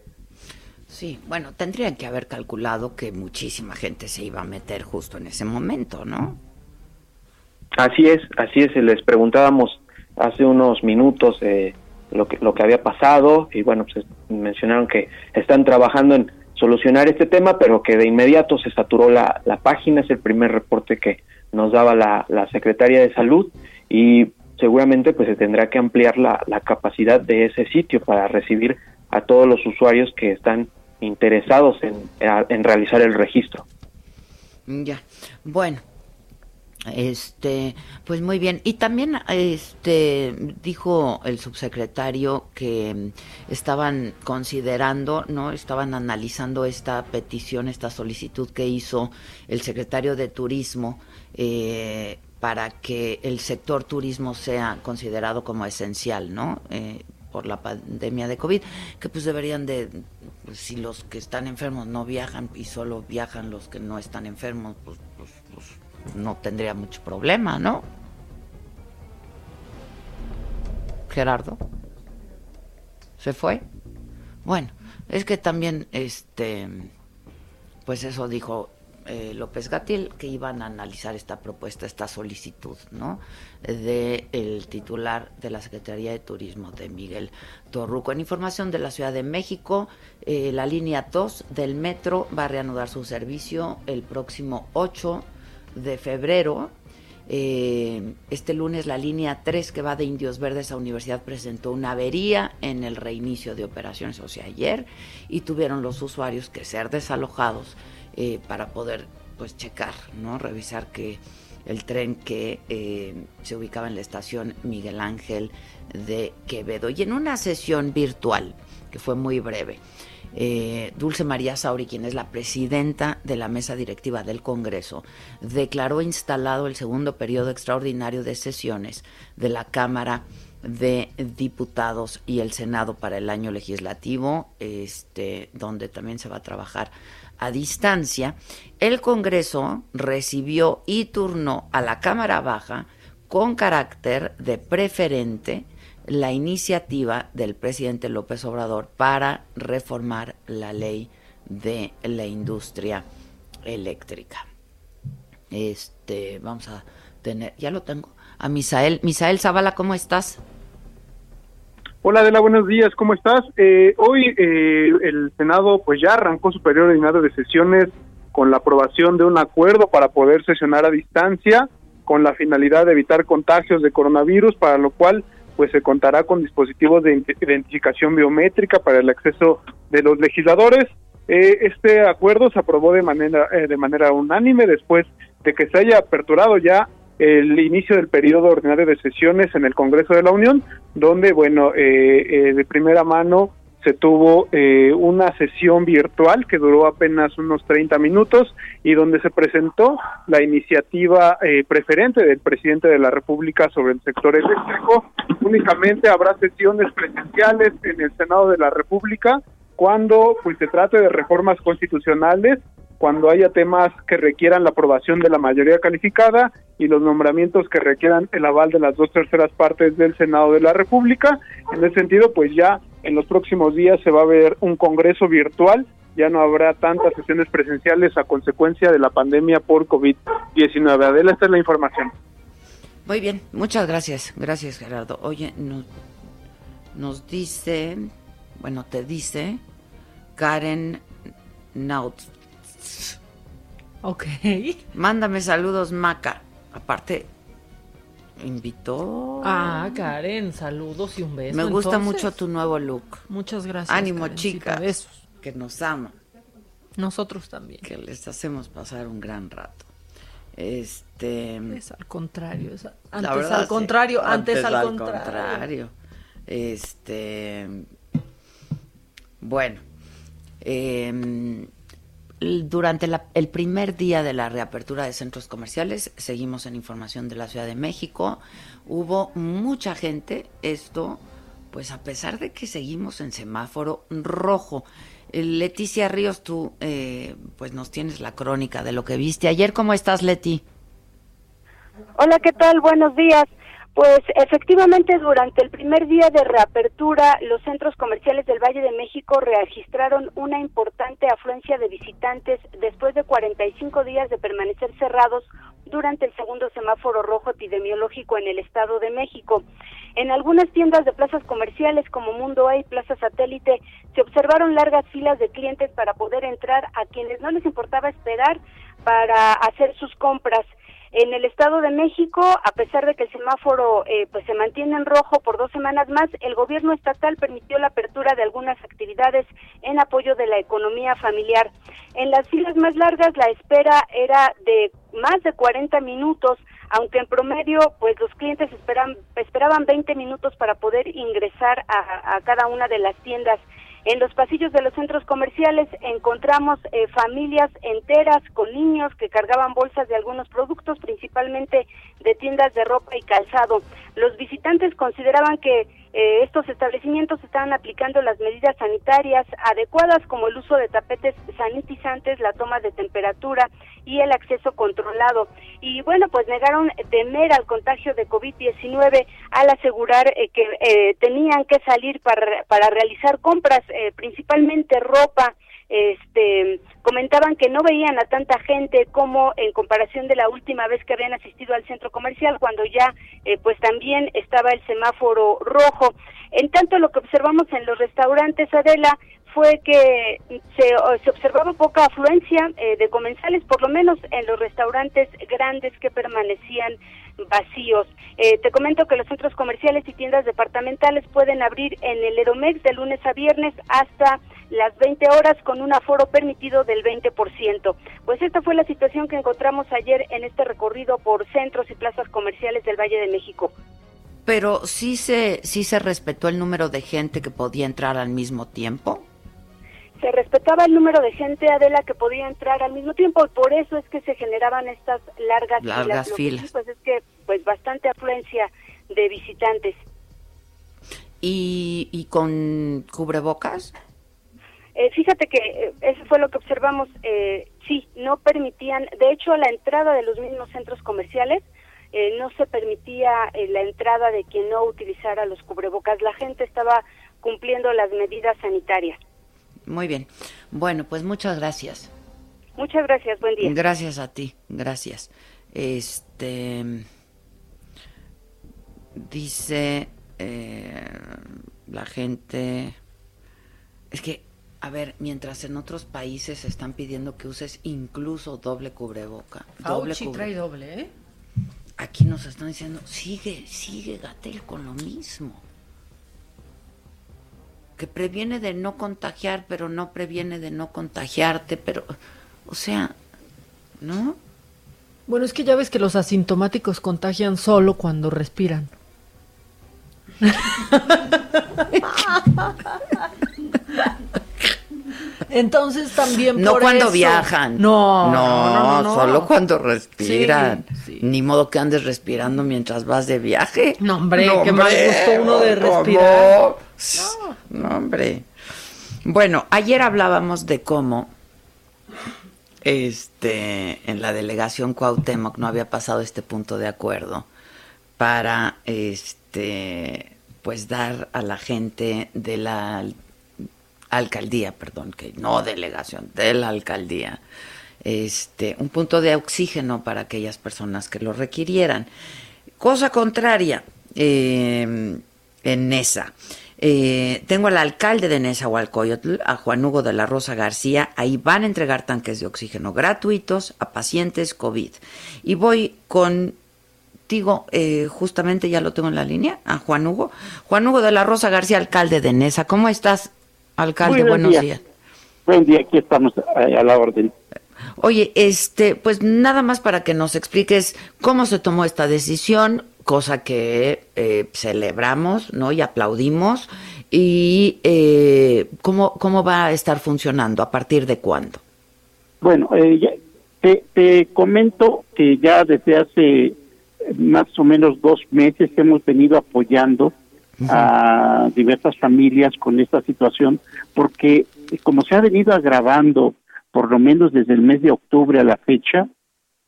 Sí, bueno, tendrían que haber calculado que muchísima gente se iba a meter justo en ese momento, ¿no? Así es, así es. Les preguntábamos hace unos minutos eh, lo que lo que había pasado y bueno, pues mencionaron que están trabajando en solucionar este tema, pero que de inmediato se saturó la, la página. Es el primer reporte que nos daba la, la Secretaría de Salud y seguramente pues se tendrá que ampliar la, la capacidad de ese sitio para recibir a todos los usuarios que están interesados en, realizar el registro. Ya, bueno, este, pues muy bien. Y también este dijo el subsecretario que estaban considerando, ¿no? Estaban analizando esta petición, esta solicitud que hizo el secretario de Turismo eh, para que el sector turismo sea considerado como esencial, ¿no? Eh, por la pandemia de COVID, que pues deberían de, pues, si los que están enfermos no viajan y solo viajan los que no están enfermos, pues, pues, pues no tendría mucho problema, ¿no? Gerardo. ¿Se fue? Bueno, es que también, este, pues eso dijo eh, López Gatil que iban a analizar esta propuesta, esta solicitud, ¿no? De el titular de la Secretaría de Turismo de Miguel Torruco. En información de la Ciudad de México, eh, la línea 2 del metro va a reanudar su servicio el próximo 8 de febrero. Eh, este lunes la línea 3 que va de Indios Verdes a Universidad presentó una avería en el reinicio de operaciones, o sea, ayer, y tuvieron los usuarios que ser desalojados eh, para poder pues checar, ¿no? Revisar que el tren que eh, se ubicaba en la estación Miguel Ángel de Quevedo. Y en una sesión virtual, que fue muy breve, eh, Dulce María Sauri, quien es la presidenta de la mesa directiva del Congreso, declaró instalado el segundo periodo extraordinario de sesiones de la Cámara de Diputados y el Senado para el año legislativo, este, donde también se va a trabajar a distancia, el Congreso recibió y turnó a la Cámara Baja con carácter de preferente la iniciativa del presidente López Obrador para reformar la ley de la industria eléctrica. Este, vamos a tener, ya lo tengo, a Misael. Misael Zavala, ¿cómo estás? Hola Adela, buenos días, ¿cómo estás? Eh, hoy eh, el Senado pues ya arrancó su periodo de sesiones con la aprobación de un acuerdo para poder sesionar a distancia con la finalidad de evitar contagios de coronavirus, para lo cual pues se contará con dispositivos de identificación biométrica para el acceso de los legisladores. Eh, este acuerdo se aprobó de manera de manera unánime después de que se haya aperturado ya el inicio del periodo ordinario de sesiones en el Congreso de la Unión, donde, bueno, eh, eh, de primera mano se tuvo eh, una sesión virtual que duró apenas unos 30 minutos y donde se presentó la iniciativa eh, preferente del presidente de la República sobre el sector eléctrico. Únicamente habrá sesiones presenciales en el Senado de la República cuando pues se trate de reformas constitucionales cuando haya temas que requieran la aprobación de la mayoría calificada y los nombramientos que requieran el aval de las dos terceras partes del Senado de la República. En ese sentido, pues ya en los próximos días se va a ver un Congreso virtual, ya no habrá tantas sesiones presenciales a consecuencia de la pandemia por COVID-19. Adela, esta es la información. Muy bien, muchas gracias. Gracias, Gerardo. Oye, nos, nos dice, bueno, te dice Karen Naut Ok. Mándame saludos, Maca. Aparte, invitó. Ah, Karen, saludos y un beso. Me gusta mucho tu nuevo look. Muchas gracias. Ánimo, chicas. Besos. Que nos aman. Nosotros también. Que les hacemos pasar un gran rato. Este. Es al contrario. antes al contrario. Antes, al, contrario. Este. Bueno. Eh, durante el primer día de la reapertura de centros comerciales, seguimos en información de la Ciudad de México, hubo mucha gente, esto, pues a pesar de que seguimos en semáforo rojo. Eh, Leticia Ríos, tú eh, pues nos tienes la crónica de lo que viste ayer. ¿Cómo estás, Leti? Hola, ¿qué tal? Buenos días. Pues efectivamente durante el primer día de reapertura los centros comerciales del Valle de México registraron una importante afluencia de visitantes después de 45 días de permanecer cerrados durante el segundo semáforo rojo epidemiológico en el Estado de México. En algunas tiendas de plazas comerciales como Mundo A y Plaza Satélite se observaron largas filas de clientes para poder entrar a quienes no les importaba esperar para hacer sus compras. En el Estado de México, a pesar de que el semáforo eh, pues se mantiene en rojo por dos semanas más, el gobierno estatal permitió la apertura de algunas actividades en apoyo de la economía familiar. En las filas más largas la espera era de más de 40 minutos, aunque en promedio pues los clientes esperan, esperaban 20 minutos para poder ingresar a, a cada una de las tiendas. En los pasillos de los centros comerciales encontramos eh, familias enteras con niños que cargaban bolsas de algunos productos, principalmente de tiendas de ropa y calzado. Los visitantes consideraban que eh, estos establecimientos estaban aplicando las medidas sanitarias adecuadas como el uso de tapetes sanitizantes, la toma de temperatura y el acceso controlado. Y bueno, pues negaron temer al contagio de COVID-19 al asegurar eh, que eh, tenían que salir para, para realizar compras, principalmente ropa, este comentaban que no veían a tanta gente como en comparación de la última vez que habían asistido al centro comercial cuando ya eh, pues también estaba el semáforo rojo. En tanto lo que observamos en los restaurantes Adela fue que se, se observaba poca afluencia eh, de comensales por lo menos en los restaurantes grandes que permanecían vacíos. Eh, te comento que los centros comerciales y tiendas departamentales pueden abrir en el Eromex de lunes a viernes hasta las 20 horas con un aforo permitido del 20%. Pues esta fue la situación que encontramos ayer en este recorrido por centros y plazas comerciales del Valle de México. Pero sí se, sí se respetó el número de gente que podía entrar al mismo tiempo se respetaba el número de gente Adela que podía entrar al mismo tiempo y por eso es que se generaban estas largas, largas filas. pues es que pues bastante afluencia de visitantes. ¿Y, y con cubrebocas? Eh, fíjate que eh, eso fue lo que observamos. Eh, sí, no permitían, de hecho, la entrada de los mismos centros comerciales eh, no se permitía la entrada de quien no utilizara los cubrebocas. La gente estaba cumpliendo las medidas sanitarias. Muy bien. Bueno, pues muchas gracias. Muchas gracias, buen día. Gracias a ti, gracias. Este dice eh, la gente es que a ver, mientras en otros países están pidiendo que uses incluso doble cubreboca. doble trae doble, ¿eh? Aquí nos están diciendo, sigue, sigue Gatel con lo mismo que previene de no contagiar, pero no previene de no contagiarte, pero, o sea, ¿no? Bueno, es que ya ves que los asintomáticos contagian solo cuando respiran. Entonces también No por cuando eso- viajan. No, no, no, no, no. solo cuando respiran. Sí, Ni modo que andes respirando mientras vas de viaje. No, hombre, mal hombre, gusto uno de respirar. No, hombre. Bueno, ayer hablábamos de cómo este en la delegación Cuauhtémoc no había pasado este punto de acuerdo para este pues dar a la gente de la al- alcaldía, perdón, que no delegación, de la alcaldía, este un punto de oxígeno para aquellas personas que lo requirieran. Cosa contraria, eh, en Nesa. Eh, tengo al alcalde de Nezahualcóyotl, a Juan Hugo de la Rosa García. Ahí van a entregar tanques de oxígeno gratuitos a pacientes COVID. Y voy contigo, eh, justamente ya lo tengo en la línea, a Juan Hugo. Juan Hugo de la Rosa García, alcalde de Nesa. ¿Cómo estás, alcalde? Buenos días. Buen día, aquí estamos eh, a la orden. Oye, este, pues nada más para que nos expliques cómo se tomó esta decisión, cosa que eh, celebramos, ¿no? Y aplaudimos. Y eh, cómo, cómo va a estar funcionando, a partir de cuándo. Bueno, eh, ya- te, te comento que ya desde hace más o menos dos meses hemos venido apoyando a diversas familias con esta situación, porque como se ha venido agravando por lo menos desde el mes de octubre a la fecha,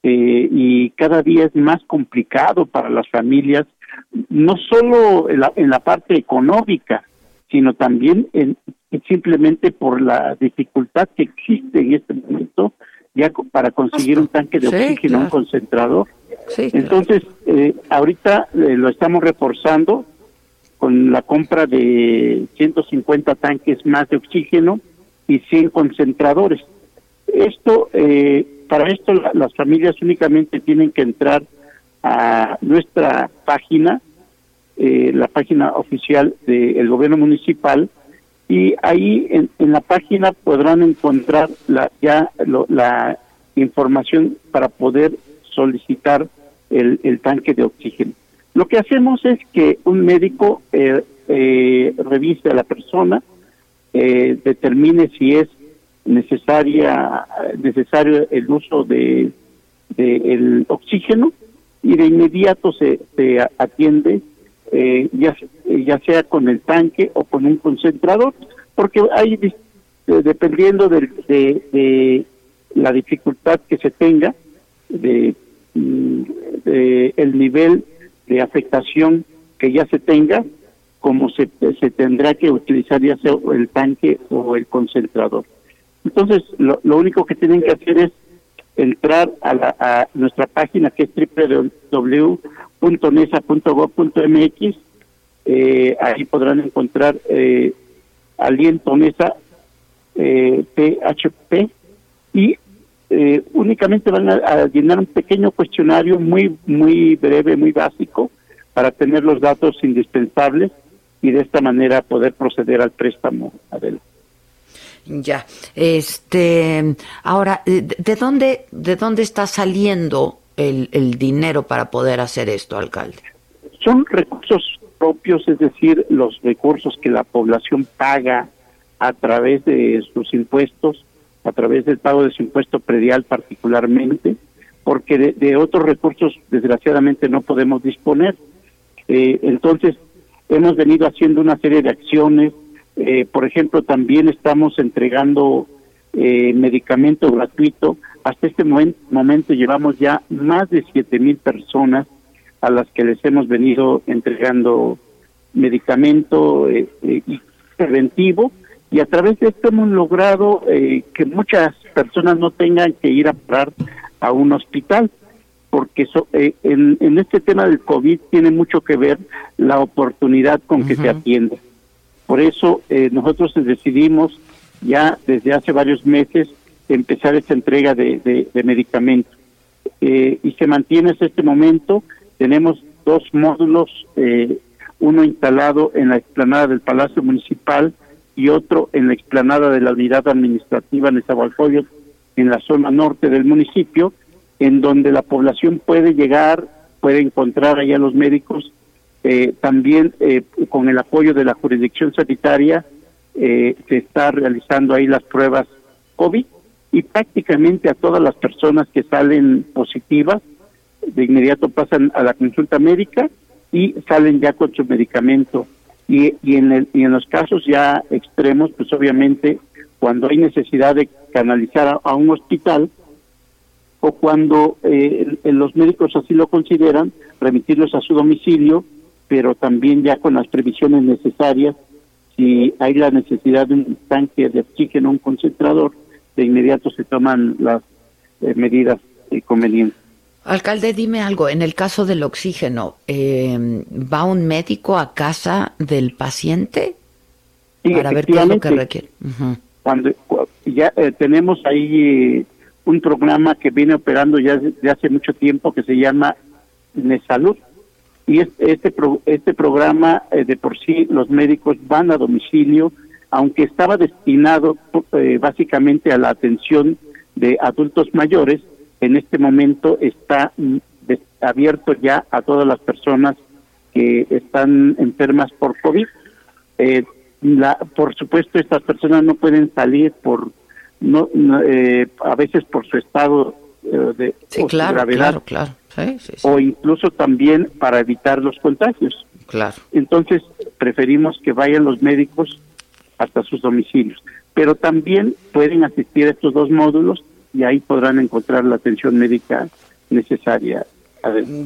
eh, y cada día es más complicado para las familias, no solo en la, en la parte económica, sino también en, simplemente por la dificultad que existe en este momento ya para conseguir un tanque de Sí, oxígeno, un concentrador. Sí, Entonces, eh, ahorita eh, lo estamos reforzando con la compra de 150 tanques más de oxígeno y 100 concentradores. Esto, eh, para esto la- las familias únicamente tienen que entrar a nuestra página, eh, la página oficial del gobierno municipal, y ahí en, en la página podrán encontrar la, ya lo- la información para poder solicitar el, el tanque de oxígeno. Lo que hacemos es que un médico eh, eh, revise a la persona, eh, determine si es necesaria necesario el uso de, de el oxígeno y de inmediato se, se atiende eh, ya ya sea con el tanque o con un concentrador porque hay eh, dependiendo del- de, de la dificultad que se tenga de, mm, de el nivel de afectación que ya se tenga como se, se tendrá que utilizar ya sea el tanque o el concentrador. Entonces, lo, lo único que tienen que hacer es entrar a, la- a nuestra página que es www.nesa.gov.mx. Eh, ahí podrán encontrar eh, Aliento Nesa eh, PHP y eh, únicamente van a, a llenar un pequeño cuestionario muy muy breve, muy básico para tener los datos indispensables y de esta manera poder proceder al préstamo. Adela. Ya, este, ahora, ¿de, de dónde, de dónde está saliendo el, el dinero para poder hacer esto, alcalde? Son recursos propios, es decir, los recursos que la población paga a través de sus impuestos, a través del pago de su impuesto predial particularmente, porque de, de otros recursos desgraciadamente no podemos disponer. Eh, entonces, hemos venido haciendo una serie de acciones, eh, por ejemplo, también estamos entregando eh, medicamento gratuito. Hasta este momen- momento llevamos ya más de siete mil personas a las que les hemos venido entregando medicamento eh, eh, preventivo y a través de esto hemos logrado eh, que muchas personas no tengan que ir a parar a un hospital porque so- eh, en, en este tema del COVID tiene mucho que ver la oportunidad con que se atiende. Por eso eh, nosotros decidimos ya desde hace varios meses empezar esta entrega de, medicamentos. Eh, y se mantiene hasta este momento. Tenemos dos módulos, eh, uno instalado en la explanada del Palacio Municipal y otro en la explanada de la Unidad Administrativa Nezahualcóyotl, en la zona norte del municipio, en donde la población puede llegar, puede encontrar allá los médicos, eh, también eh, con el apoyo de la jurisdicción sanitaria, eh, se está realizando ahí las pruebas COVID y prácticamente a todas las personas que salen positivas, de inmediato pasan a la consulta médica y salen ya con su medicamento. Y, y, en, el, y en los casos ya extremos, pues obviamente cuando hay necesidad de canalizar a, un hospital o cuando eh, los médicos así lo consideran, remitirlos a su domicilio, pero también ya con las previsiones necesarias, si hay la necesidad de un tanque de oxígeno, un concentrador, de inmediato se toman las eh, medidas convenientes. Alcalde, dime algo. En el caso del oxígeno, eh, ¿va un médico a casa del paciente para ver qué es lo que requiere? Cuando ya eh, tenemos ahí un programa que viene operando ya desde hace mucho tiempo que se llama Nesalud y este este programa de por sí los médicos van a domicilio aunque estaba destinado eh, básicamente a la atención de adultos mayores, en este momento está mm, abierto ya a todas las personas que están enfermas por COVID. Eh, la, por supuesto, estas personas no pueden salir por no, eh, a veces por su estado de gravedad o incluso también para evitar los contagios. Claro. Entonces preferimos que vayan los médicos hasta sus domicilios. Pero también pueden asistir a estos dos módulos y ahí podrán encontrar la atención médica necesaria.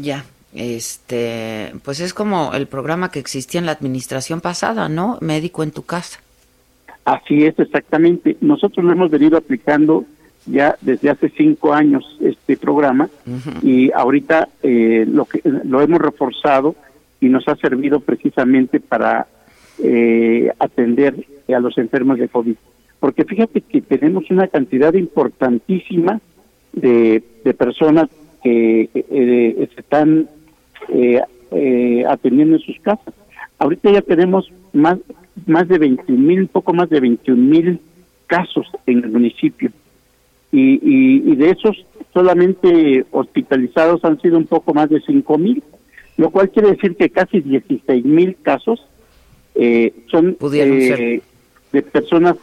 Ya, este, pues es como el programa que existía en la administración pasada, ¿no? Médico en tu casa. Así es, exactamente. Nosotros lo hemos venido aplicando ya desde hace cinco años este programa y ahorita eh, lo que lo hemos reforzado y nos ha servido precisamente para eh, atender a los enfermos de COVID. Porque fíjate que tenemos una cantidad importantísima de, de personas que eh, se están eh, eh, atendiendo en sus casas. Ahorita ya tenemos más, más de 21 mil, poco más de 21 mil casos en el municipio. Y, y, de esos solamente hospitalizados han sido un poco más de 5 mil, lo cual quiere decir que casi 16 mil casos eh, son eh, de personas,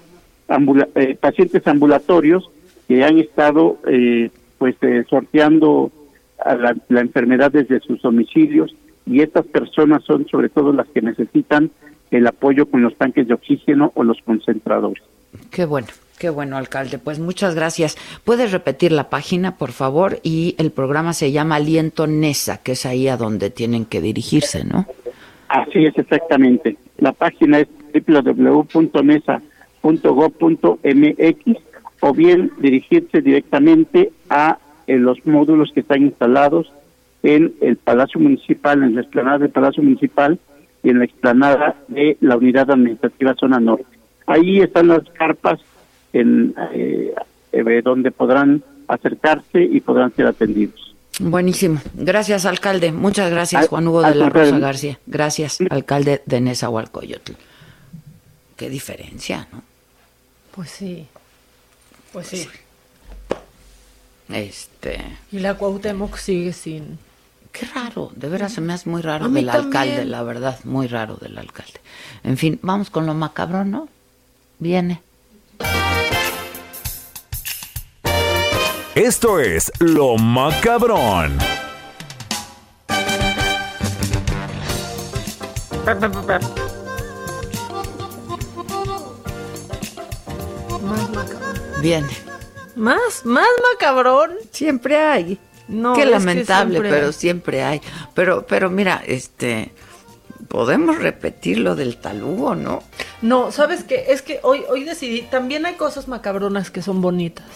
eh, pacientes ambulatorios que han estado eh, pues sorteando a la, la, enfermedad desde sus domicilios y estas personas son sobre todo las que necesitan el apoyo con los tanques de oxígeno o los concentradores. Qué bueno. Qué bueno, alcalde. Pues muchas gracias. ¿Puedes repetir la página, por favor? Y el programa se llama Aliento Nesa, que es ahí a donde tienen que dirigirse, ¿no? Así es, exactamente. La página es www.mesa.gov.mx o bien dirigirse directamente a eh, los módulos que están instalados en el Palacio Municipal, en la explanada del Palacio Municipal y en la explanada de la Unidad Administrativa Zona Norte. Ahí están las carpas en eh, eh, donde podrán acercarse y podrán ser atendidos. Buenísimo. Gracias, alcalde. Muchas gracias, Juan Hugo de la Rosa García. Gracias, alcalde de Nezahualcóyotl. Qué diferencia, ¿no? Pues sí. Pues sí. Este. Y la Cuauhtémoc sigue sin. Qué raro, de veras se me hace muy raro del alcalde, la verdad, muy raro del alcalde. En fin, vamos con lo macabro, ¿no? Viene. Esto es Lo Macabrón. Más macabrón. Bien. ¿Más? ¿Más macabrón? Siempre hay. No, Qué lamentable, pero siempre hay. Pero, pero mira, este podemos repetir lo del talugo, ¿no? No, ¿sabes qué? Es que hoy, hoy decidí, también hay cosas macabronas que son bonitas.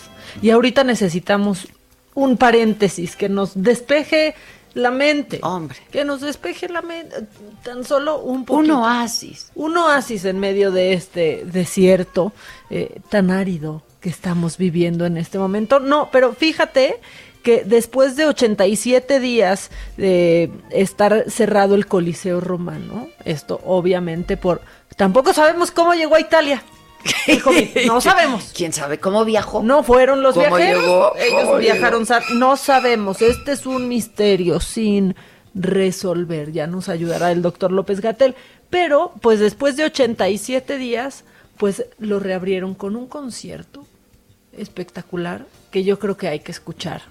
Y ahorita necesitamos un paréntesis que nos despeje la mente. Hombre. Que nos despeje la mente. Tan solo un poquito. Un oasis. Un oasis en medio de este desierto eh, tan árido que estamos viviendo en este momento. No, pero fíjate que después de 87 días de estar cerrado el Coliseo Romano, esto obviamente por... Tampoco sabemos cómo llegó a Italia. No sabemos. ¿Quién sabe cómo viajó? No fueron los viajeros. Ellos viajaron. No sabemos. Este es un misterio sin resolver. Ya nos ayudará el doctor López Gatel. Pero, pues después de 87 días, pues lo reabrieron con un concierto espectacular que yo creo que hay que escuchar.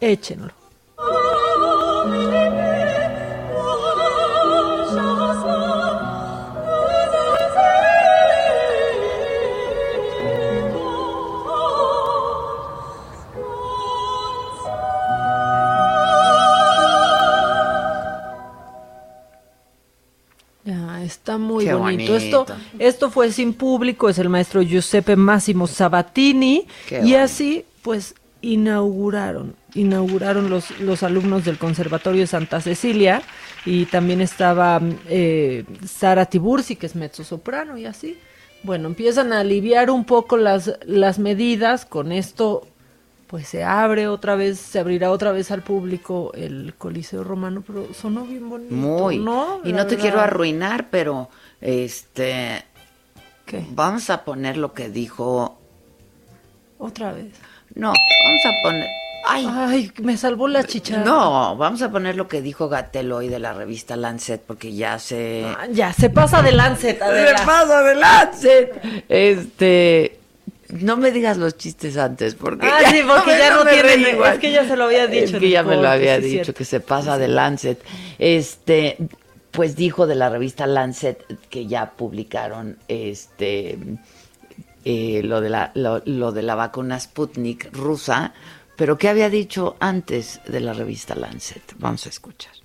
Échenlo. Está muy bonito. Esto, esto fue sin público, es el maestro Giuseppe Massimo Sabatini y así pues inauguraron, inauguraron los, los alumnos del Conservatorio de Santa Cecilia y también estaba eh, Sara Tibursi, que es mezzo soprano y así. Bueno, empiezan a aliviar un poco las, las medidas, con esto pues se abre otra vez, se abrirá otra vez al público el Coliseo Romano, pero sonó bien bonito. Muy. ¿no? Y no te quiero arruinar, pero este ¿Qué? Vamos a poner lo que dijo otra vez. No, vamos a poner Ay, Ay, me salvó la chicharra. No, vamos a poner lo que dijo Gatel hoy de la revista Lancet, porque ya se. Ah, ya, se pasa de Lancet, Adela. Se pasa de Lancet. Este. No me digas los chistes antes, porque. Ah, sí, porque ya no, tiene. Es que ya se lo había dicho. Es que ya me lo había dicho, que se pasa de Lancet. Este. Pues dijo de la revista Lancet que ya publicaron este. Eh, lo, de la, lo, lo de la vacuna Sputnik rusa, pero ¿qué había dicho antes de la revista Lancet? Vamos a escuchar.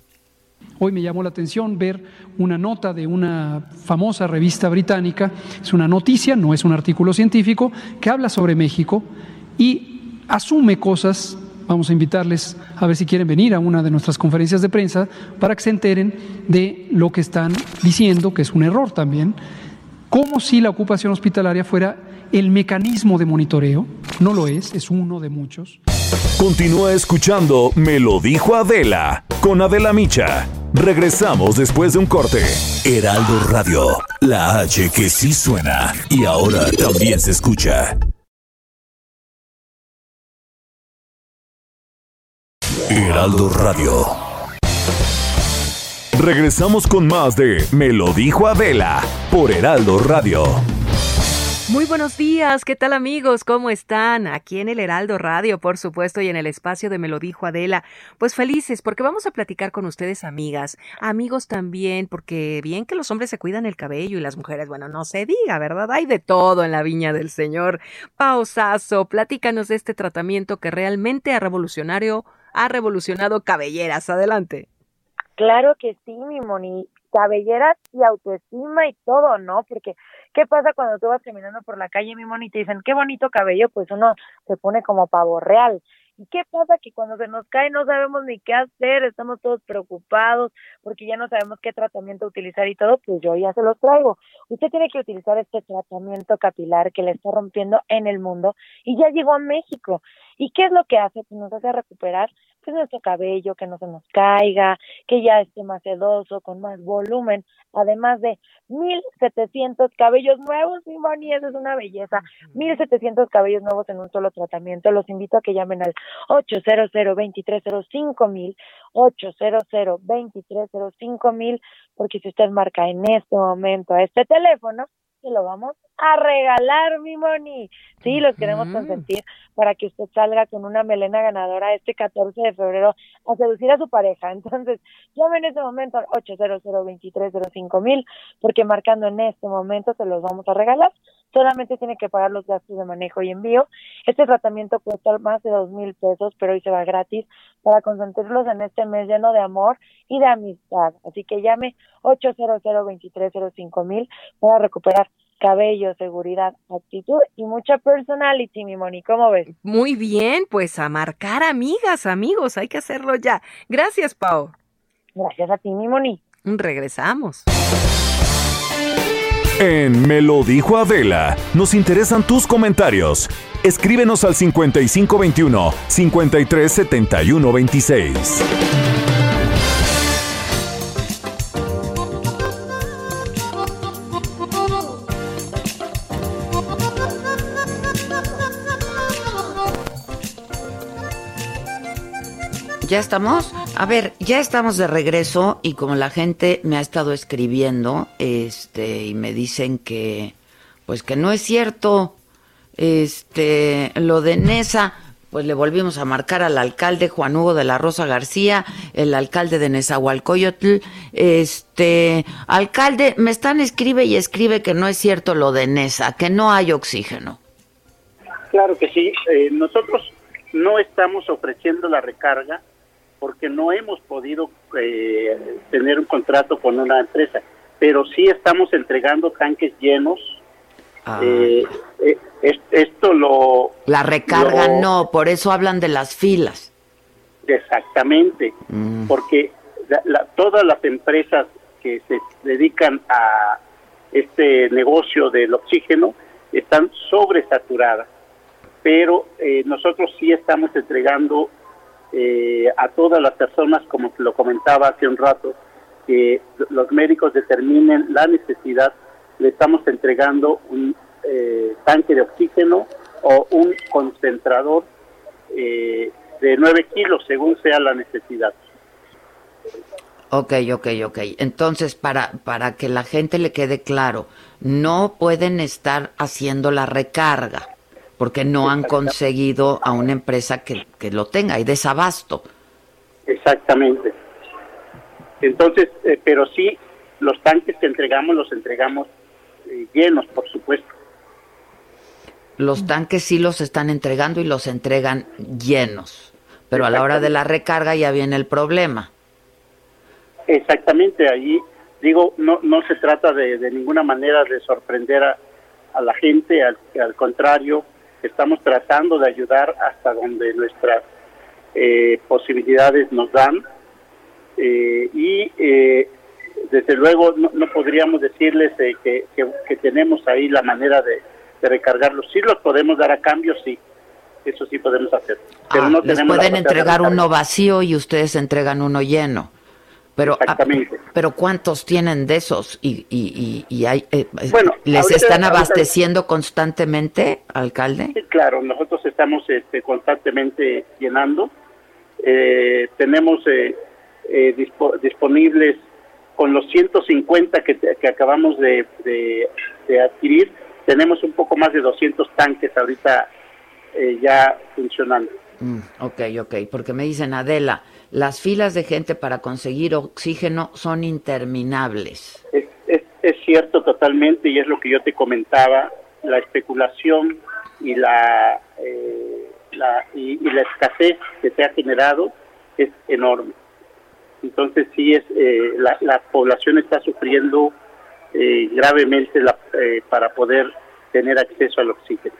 Hoy me llamó la atención ver una nota de una famosa revista británica, es una noticia, no es un artículo científico, que habla sobre México y asume cosas, vamos a invitarles a ver si quieren venir a una de nuestras conferencias de prensa para que se enteren de lo que están diciendo, que es un error también, como si la ocupación hospitalaria fuera el mecanismo de monitoreo, no lo es, es uno de muchos. Continúa escuchando Me lo dijo Adela con Adela Micha. Regresamos después de un corte. Heraldo Radio, la H que sí suena y ahora también se escucha. Heraldo Radio. Regresamos con más de Me lo dijo Adela por Heraldo Radio. Muy buenos días, ¿qué tal amigos? ¿Cómo están? Aquí en el Heraldo Radio, por supuesto, y en el espacio de Me lo dijo Adela. Pues felices, porque vamos a platicar con ustedes, amigas, amigos también, porque bien que los hombres se cuidan el cabello y las mujeres, bueno, no se diga, ¿verdad? Hay de todo en la viña del Señor. Pausazo, platícanos de este tratamiento que realmente ha revolucionario, ha revolucionado cabelleras. Adelante. Claro que sí, mi Moni cabelleras y autoestima y todo, ¿no? Porque, ¿qué pasa cuando tú vas caminando por la calle, mi moni, y te dicen, qué bonito cabello? Pues uno se pone como pavo real. ¿Y qué pasa? Que cuando se nos cae no sabemos ni qué hacer, estamos todos preocupados porque ya no sabemos qué tratamiento utilizar y todo, pues yo ya se los traigo. Usted tiene que utilizar este tratamiento capilar que le está rompiendo en el mundo y ya llegó a México. ¿Y qué es lo que hace? Pues nos hace recuperar pues nuestro cabello, que no se nos caiga, que ya esté más sedoso, con más volumen, además de 1700 cabellos nuevos, mi Moni, eso es una belleza, 1700 cabellos nuevos en un solo tratamiento. Los invito a que llamen al 800 2305 mil, 800 2305 mil, porque si usted marca en este momento a este teléfono, se lo vamos a regalar, mi Moni. Sí, los queremos consentir para que usted salga con una melena ganadora este 14 de febrero a seducir a su pareja. Entonces, llame en este momento al 800 mil, porque marcando en este momento se los vamos a regalar. Solamente tiene que pagar los gastos de manejo y envío. Este tratamiento cuesta más de dos mil pesos, pero hoy se va gratis para consentirlos en este mes lleno de amor y de amistad. Así que llame 800 mil para recuperar cabello, seguridad, actitud y mucha personality, mi Moni. ¿Cómo ves? Muy bien, pues a marcar amigas, amigos, hay que hacerlo ya. Gracias, Pau. Gracias a ti, mi Moni. Regresamos. En Me lo dijo Adela, nos interesan tus comentarios. Escríbenos al 5521 537126. ¿Ya estamos? A ver, ya estamos de regreso y como la gente me ha estado escribiendo, este, y me dicen que pues que no es cierto. Este, lo de Nesa, pues le volvimos a marcar al alcalde Juan Hugo de la Rosa García, el alcalde de Nezahualcóyotl. Este, alcalde, me están escribe y escribe que no es cierto lo de Nesa, que no hay oxígeno. Claro que sí. Eh, nosotros no estamos ofreciendo la recarga porque no hemos podido eh, tener un contrato con una empresa, pero sí estamos entregando tanques llenos. Ah. Eh, eh, es- esto lo... La recarga lo- no, por eso hablan de las filas. Exactamente, Mm. porque la- la- todas las empresas que se dedican a este negocio del oxígeno están sobresaturadas, pero eh, nosotros sí estamos entregando eh, a todas las personas, como lo comentaba hace un rato, que los médicos determinen la necesidad, le estamos entregando un eh, tanque de oxígeno o un concentrador eh, de 9 kilos según sea la necesidad. Ok, ok, ok. Entonces, para, para que la gente le quede claro, no pueden estar haciendo la recarga porque no han conseguido a una empresa que, que lo tenga. Hay desabasto. Exactamente. Entonces, eh, pero sí, los tanques que entregamos los entregamos eh, llenos, por supuesto. Los tanques sí los están entregando y los entregan llenos. Pero a la hora de la recarga ya viene el problema. Exactamente, ahí digo, no, no se trata de, de ninguna manera de sorprender a, a la gente, al, al contrario, estamos tratando de ayudar hasta donde nuestras eh, posibilidades nos dan eh, y eh, desde luego no, no podríamos decirles eh, que, que- que tenemos ahí la manera de, de recargarlos. Sí los podemos dar a cambio, sí, eso sí podemos hacer. Pero Ah, no les pueden entregar uno vacío y ustedes entregan uno lleno. Pero, ah, pero ¿cuántos tienen de esos? Y, y, y, y hay, eh, eh, Bueno, ¿Les ahorita- están ahorita- abasteciendo constantemente, alcalde? Sí, claro, nosotros estamos este, constantemente llenando. Eh, tenemos eh, eh, dispo- disponibles con los 150 que, que acabamos de, de- de adquirir, tenemos un poco más de 200 tanques ahorita eh, ya funcionando. Mm, ok, ok, porque me dicen, Adela, las filas de gente para conseguir oxígeno son interminables. Es, cierto totalmente y es lo que yo te comentaba, la especulación y la, eh, y, la escasez que se ha generado es enorme. Entonces sí es eh, la, la población está sufriendo eh, gravemente la- eh, para poder tener acceso al oxígeno.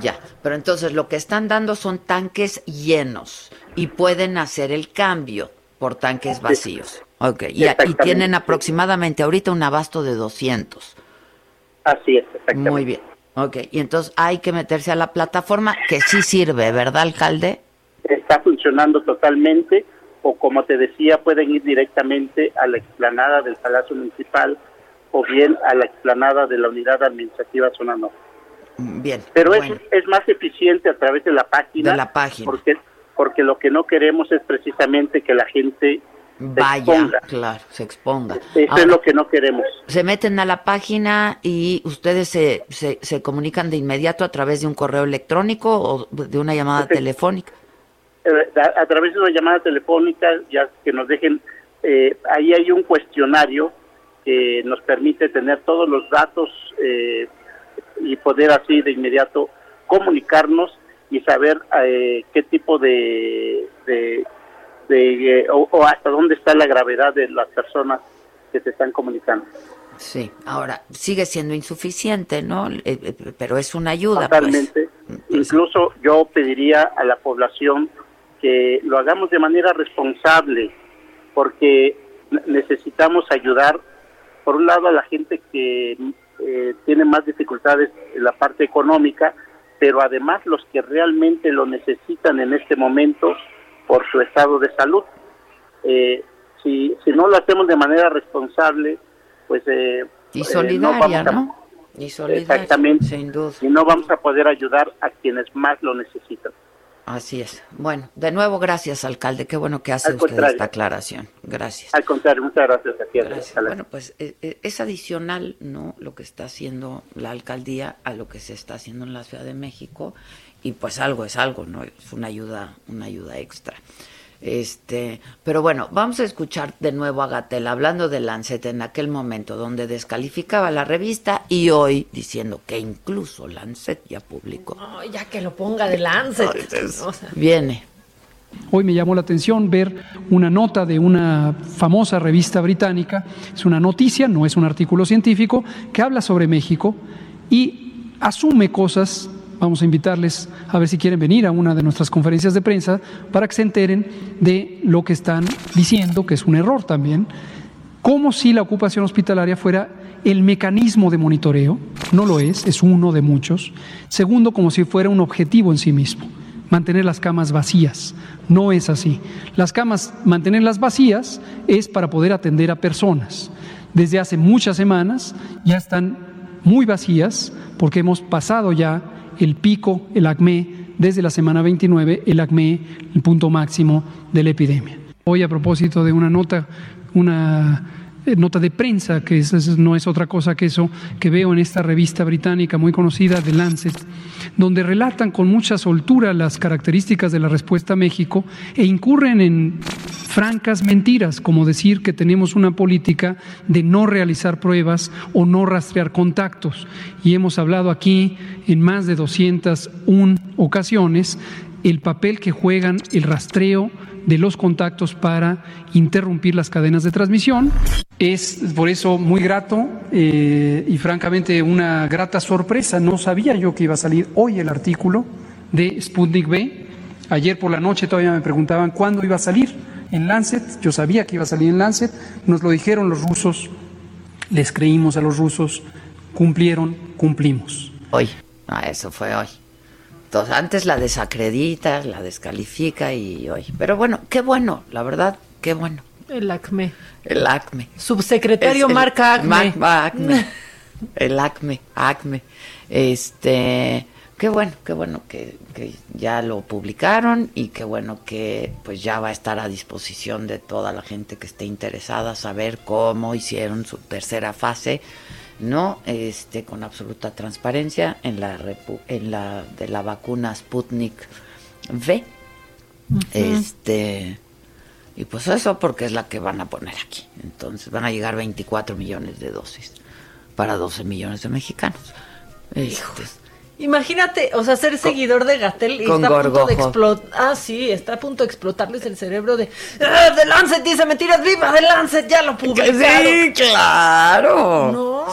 Ya, pero entonces lo que están dando son tanques llenos y pueden hacer el cambio por tanques vacíos. Ok, y, tienen aproximadamente ahorita un abasto de 200. Así es, exactamente. Muy bien. Ok, y entonces hay que meterse a la plataforma que sí sirve, ¿verdad, alcalde? Está funcionando totalmente o como te decía pueden ir directamente a la explanada del Palacio Municipal o bien a la explanada de la Unidad Administrativa Zona Norte. Bien. Pero bueno. es, es más eficiente a través de la página. De la página. Porque, porque lo que no queremos es precisamente que la gente se Vaya, exponga. claro, se exponga. Eso Ahora, es lo que no queremos. se meten a la página y ustedes se, se, se comunican de inmediato a través de un correo electrónico o de una llamada telefónica. Eh, a, a través de una llamada telefónica, ya que nos dejen, eh, ahí hay un cuestionario que nos permite tener todos los datos eh, y poder así de inmediato comunicarnos y saber eh, qué tipo de, de, de, eh, o, o hasta dónde está la gravedad de las personas que se están comunicando. Sí, ahora sigue siendo insuficiente, ¿no? Eh, eh, pero es una ayuda. pues. Totalmente. Incluso yo pediría a la población que lo hagamos de manera responsable, porque ne- necesitamos ayudar, por un lado, a la gente que eh, tiene más dificultades en la parte económica, pero además los que realmente lo necesitan en este momento por su estado de salud. Eh, si, si no lo hacemos de manera responsable, pues... eh, Y eh, solidaria, vamos a- ¿no? Y solidaria, Exactamente. sin duda. Y no vamos a poder ayudar a quienes más lo necesitan. Así es. Bueno, de nuevo, gracias, alcalde. Qué bueno que hace Al usted contrario. esta aclaración. Gracias. Al contrario, muchas gracias a ti. Gracias. Bueno, pues eh, eh, es adicional, ¿no? Lo que está haciendo la alcaldía a lo que se está haciendo en la Ciudad de México y pues algo es algo, ¿no? Es una ayuda, una ayuda extra. Este, pero bueno, vamos a escuchar de nuevo a Gatel hablando de Lancet en aquel momento donde descalificaba la revista y hoy diciendo que incluso Lancet ya publicó. No, ya que lo ponga de Lancet. O sea, Viene. Hoy me llamó la atención ver una nota de una famosa revista británica, es una noticia, no es un artículo científico, que habla sobre México y asume cosas, vamos a invitarles a ver si quieren venir a una de nuestras conferencias de prensa para que se enteren de lo que están diciendo, que es un error también, como si la ocupación hospitalaria fuera el mecanismo de monitoreo, no lo es, es uno de muchos. Segundo, como si fuera un objetivo en sí mismo mantener las camas vacías. No es así. Las camas, mantenerlas vacías es para poder atender a personas. Desde hace muchas semanas ya están muy vacías porque hemos pasado ya el pico, el acme, desde la semana 29, el acme, el punto máximo de la epidemia. Hoy a propósito de una nota, una nota de prensa, que no es otra cosa que eso, que veo en esta revista británica muy conocida, The Lancet, donde relatan con mucha soltura las características de la respuesta a México e incurren en francas mentiras, como decir que tenemos una política de no realizar pruebas o no rastrear contactos. Y hemos hablado aquí en más de 201 ocasiones el papel que juegan el rastreo de los contactos para interrumpir las cadenas de transmisión. Es por eso muy grato eh, y francamente una grata sorpresa. No sabía yo que iba a salir hoy el artículo de Sputnik B. Ayer por la noche todavía me preguntaban cuándo iba a salir en Lancet. Yo sabía que iba a salir en Lancet. Nos lo dijeron los rusos. Les creímos a los rusos. Cumplieron, cumplimos. Hoy. Ah, eso fue hoy. Entonces, antes la desacredita, la descalifica y hoy. Pero bueno, qué bueno, la verdad, qué bueno. el ACME. El ACME. Subsecretario el- Marca ACME. Marca ACME. El ACME, ACME. Este, qué bueno, qué bueno que, que ya lo publicaron y qué bueno que pues ya va a estar a disposición de toda la gente que esté interesada saber cómo hicieron su tercera fase, no, este, con absoluta transparencia en la repu- en la de la vacuna Sputnik V. Este, y pues eso porque es la que van a poner aquí. Entonces van a llegar 24 millones de dosis para 12 millones de mexicanos. Este, Imagínate, o sea, ser seguidor de Gatel y está a punto de explotar. Ah, sí, está a punto de explotarles el cerebro de. ¡Ah, The Lancet dice mentiras! ¡Viva The Lancet! ¡Ya lo publicaron! Sí, claro. No.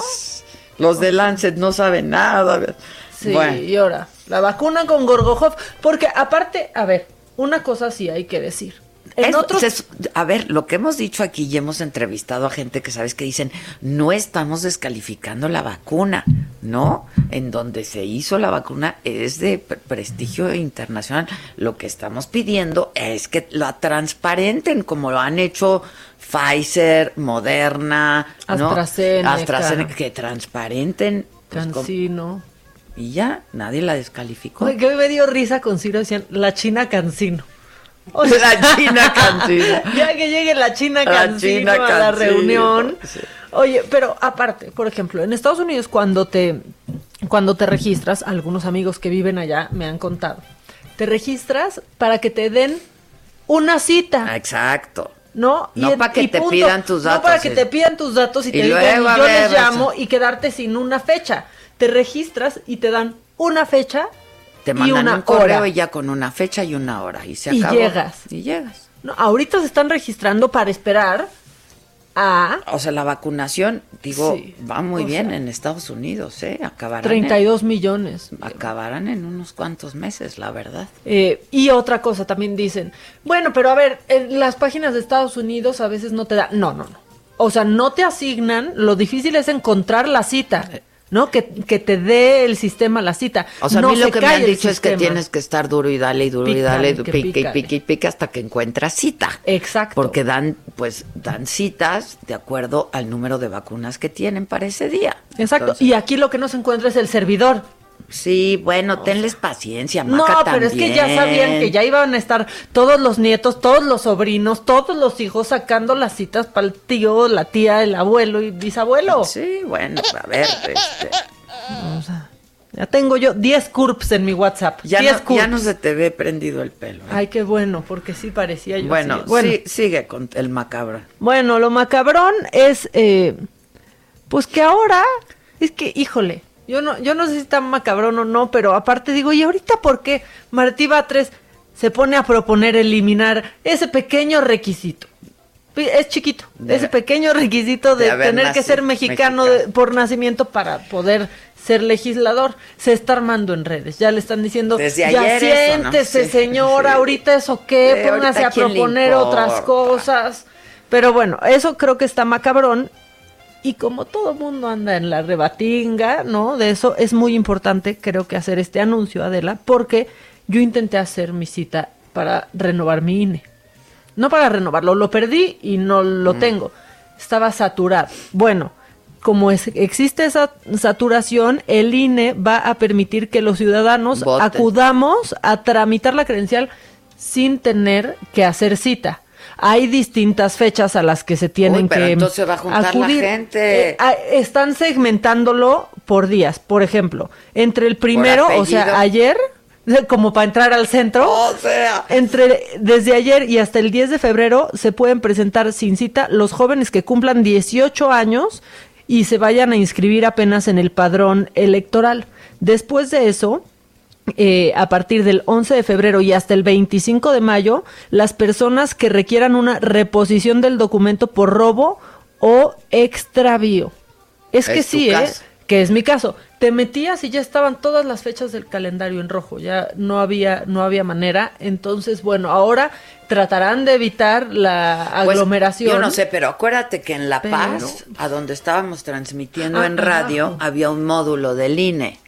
Los de Lancet no saben nada. Sí, Bueno, y ahora, la vacuna con Gorgojov. Porque aparte, a ver, una cosa sí hay que decir. En Es- otros. se- a ver, lo que hemos dicho aquí y hemos entrevistado a gente que sabes que dicen, no estamos descalificando la vacuna, ¿no? En donde se hizo la vacuna es de pre- prestigio internacional. Lo que estamos pidiendo es que la transparenten como lo han hecho Pfizer, Moderna, ¿no? AstraZeneca. AstraZeneca, que transparenten. pues, Cancino. y ya, nadie la descalificó. Que me dio risa con Ciro, decían la China Cancino. O La China Cancino. ya que llegue la China China a la reunión. sí. Oye, pero aparte, por ejemplo, en Estados Unidos cuando te cuando te registras, algunos amigos que viven allá me han contado, te registras para que te den una cita, Exacto. ¿no? No en- pa' que te punto. pidan tus No datos, para que te pidan tus datos y, Y te digan, yo les llamo eso. y quedarte sin una fecha. Te registras y te dan una fecha Te y mandan una un correo hora. y ya con una fecha y una hora. Y se Y acabó. llegas. Y llegas. No, ahorita se están registrando para esperar a O sea, la vacunación, digo, Sí, va muy bien sea, en Estados Unidos, ¿eh? Acabarán 32 millones. En, acabarán en unos cuantos meses, la verdad. Eh, y otra cosa también dicen, bueno, pero a ver, en las páginas de Estados Unidos a veces no te dan, no, no, no. O sea, no te asignan, lo difícil es encontrar la cita, ¿no? Que, que te dé el sistema la cita. O sea, no a mí lo que me han dicho es que tienes que estar duro y dale y duro y dale, que pique y pique y pique hasta que encuentras cita. Exacto. Porque dan, pues, dan citas de acuerdo al número de vacunas que tienen para ese día. Exacto. Entonces, y aquí lo que no se encuentra es el servidor. Sí, bueno, tenles paciencia, No, Maca pero es que ya sabían que ya iban a estar todos los nietos, todos los sobrinos, todos los hijos sacando las citas para el tío, la tía, el abuelo y bisabuelo. Sí, bueno, a ver, este, O sea, ya tengo yo 10 curps en mi WhatsApp. ya, 10 no, ya no se te ve prendido el pelo. ¿eh? Ay, qué bueno, porque sí parecía yo. bueno, así. bueno, sí, sigue con el macabro. Bueno, lo macabrón es, eh, pues que ahora, es que, híjole, yo no, yo no sé si está macabrón o no, pero aparte digo, ¿y ahorita por qué Martí Batres se pone a proponer eliminar ese pequeño requisito? Es chiquito, De- ese pequeño requisito de, tener que ser mexicano, de- por nacimiento para poder ser legislador. Se está armando en redes, ya le están diciendo, Desde ya ¿no? siéntese Sí, señora, sí. ahorita eso qué, Sí, póngase a proponer otras cosas. Pero bueno, eso creo que está macabrón. Y como todo mundo anda en la rebatinga, ¿no? De eso es muy importante, creo que hacer este anuncio, Adela, porque yo intenté hacer mi cita para renovar mi INE. No para renovarlo, lo perdí y no lo Mm. tengo. Estaba saturado. Bueno, como es- existe esa saturación, el INE va a permitir que los ciudadanos Voten. acudamos a tramitar la credencial sin tener que hacer cita. Hay distintas fechas a las que se tienen Uy, pero que entonces va a juntar la acudir. gente. Eh, ah, están segmentándolo por días. Por ejemplo, entre el primero, o sea, ayer, como para entrar al centro. O sea. Entre, desde ayer y hasta el 10 de febrero se pueden presentar sin cita los jóvenes que cumplan 18 años y se vayan a inscribir apenas en el padrón electoral. Después de eso, eh, a partir del 11 de febrero y hasta el 25 de mayo, las personas que requieran una reposición del documento por robo o extravío. Es que Es tu sí, ¿eh? Que es mi caso. Te metías y ya estaban todas las fechas del calendario en rojo, ya no había no había manera. Entonces, bueno, ahora tratarán de evitar la Pues, aglomeración. yo no sé, pero acuérdate que en La Pero- Paz, a donde estábamos transmitiendo Ah, en radio, abajo. había un módulo del INE.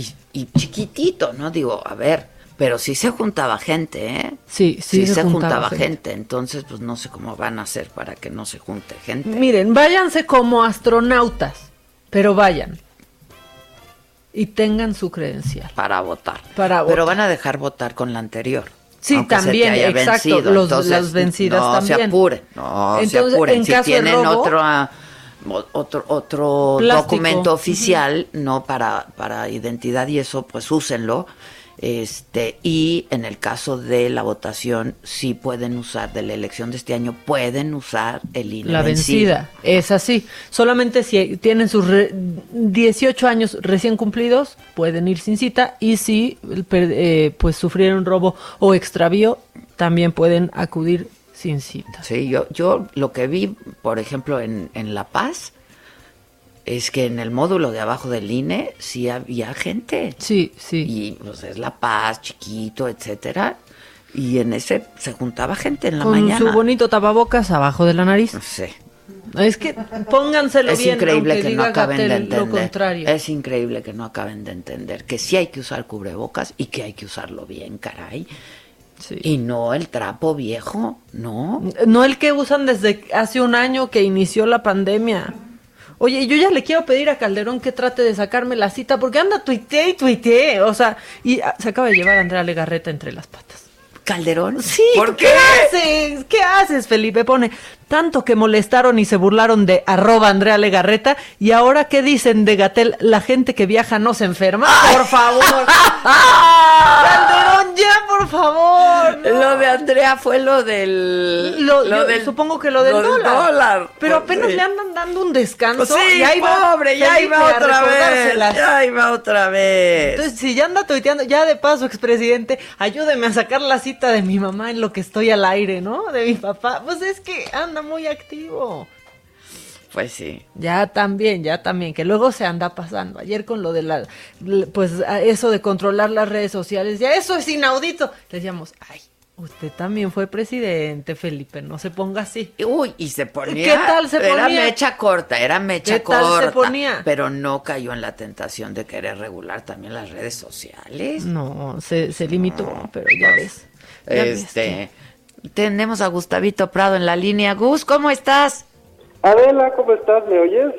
Y, y chiquitito, ¿no? Digo, a ver, pero sí se juntaba gente, ¿eh? Sí, sí, se, se juntaba, juntaba gente. gente. Entonces, pues no sé cómo van a hacer para que no se junte gente. Miren, váyanse como astronautas, pero vayan. Y tengan su credencial. Para votar. Para Pero votar. van a dejar votar con la anterior. Sí, aunque se también, exacto, vencido. los- Entonces, las vencidas no se también. apuren, no se apuren. en si tienen robo- otro, ah, otro, otro Plástico. documento oficial, no para, para identidad y eso, pues úsenlo. Este, y en el caso de la votación, sí pueden usar, de la elección de este año, pueden usar el INE La vencida, es así. Solamente si tienen sus re- 18 años recién cumplidos, pueden ir sin cita. Y si per- eh, pues sufrieron robo o extravío, también pueden acudir sin cita. Sí, yo, yo lo que vi, por ejemplo, en, en La Paz, es que en el módulo de abajo del INE sí había gente. Sí, sí. Y pues es La Paz, chiquito, etcétera. Y en ese se juntaba gente en la Con mañana. su bonito tapabocas abajo de la nariz. Sí. Es que pónganselo Es bien, increíble aunque que no acaben de entender. Es increíble que no acaben de entender que sí hay que usar cubrebocas y que hay que usarlo bien, caray. Y no el trapo viejo, no. No el que usan desde hace un año que inició la pandemia. Oye, yo ya le quiero pedir a Calderón que trate de sacarme la cita porque anda tuiteé y tuiteé. O sea, y ah, se acaba de llevar a Andrea Legarreta entre las patas. ¿Calderón? Sí, ¿Por ¿qué? qué? haces? ¿Qué haces, Felipe? Pone, tanto que molestaron y se burlaron de arroba Andrea Legarreta y ahora qué dicen de Gatel, la gente que viaja no se enferma. Por favor. Ya, favor. no. Lo de Andrea fue lo del. Lo- yo supongo que lo del dólar. Pero apenas sí. le andan dando un descanso. Pues sí, y ahí va, pobre, ya Felipe, iba otra vez. Ya iba otra vez. Entonces, si ya anda tuiteando, ya de paso, expresidente, ayúdeme a sacar la cita de mi mamá en lo que estoy al aire, ¿no? De mi papá. Pues es que anda muy activo. Pues sí. Ya también, ya también, que luego se anda pasando. Ayer con lo de la, pues eso de controlar las redes sociales, ya eso es inaudito. Le decíamos, ay, usted también fue presidente, Felipe, no se ponga así. Uy, y se ponía. ¿Qué tal se Era ponía? mecha corta, era mecha ¿Qué tal se corta. ponía? Pero no cayó en la tentación de querer regular también las redes sociales. No, se, se limitó, pero ya ves. ya ves Este. Tenemos a Gustavito Prado en la línea. Gus, ¿cómo estás? Adela, ¿cómo estás? ¿Me oyes?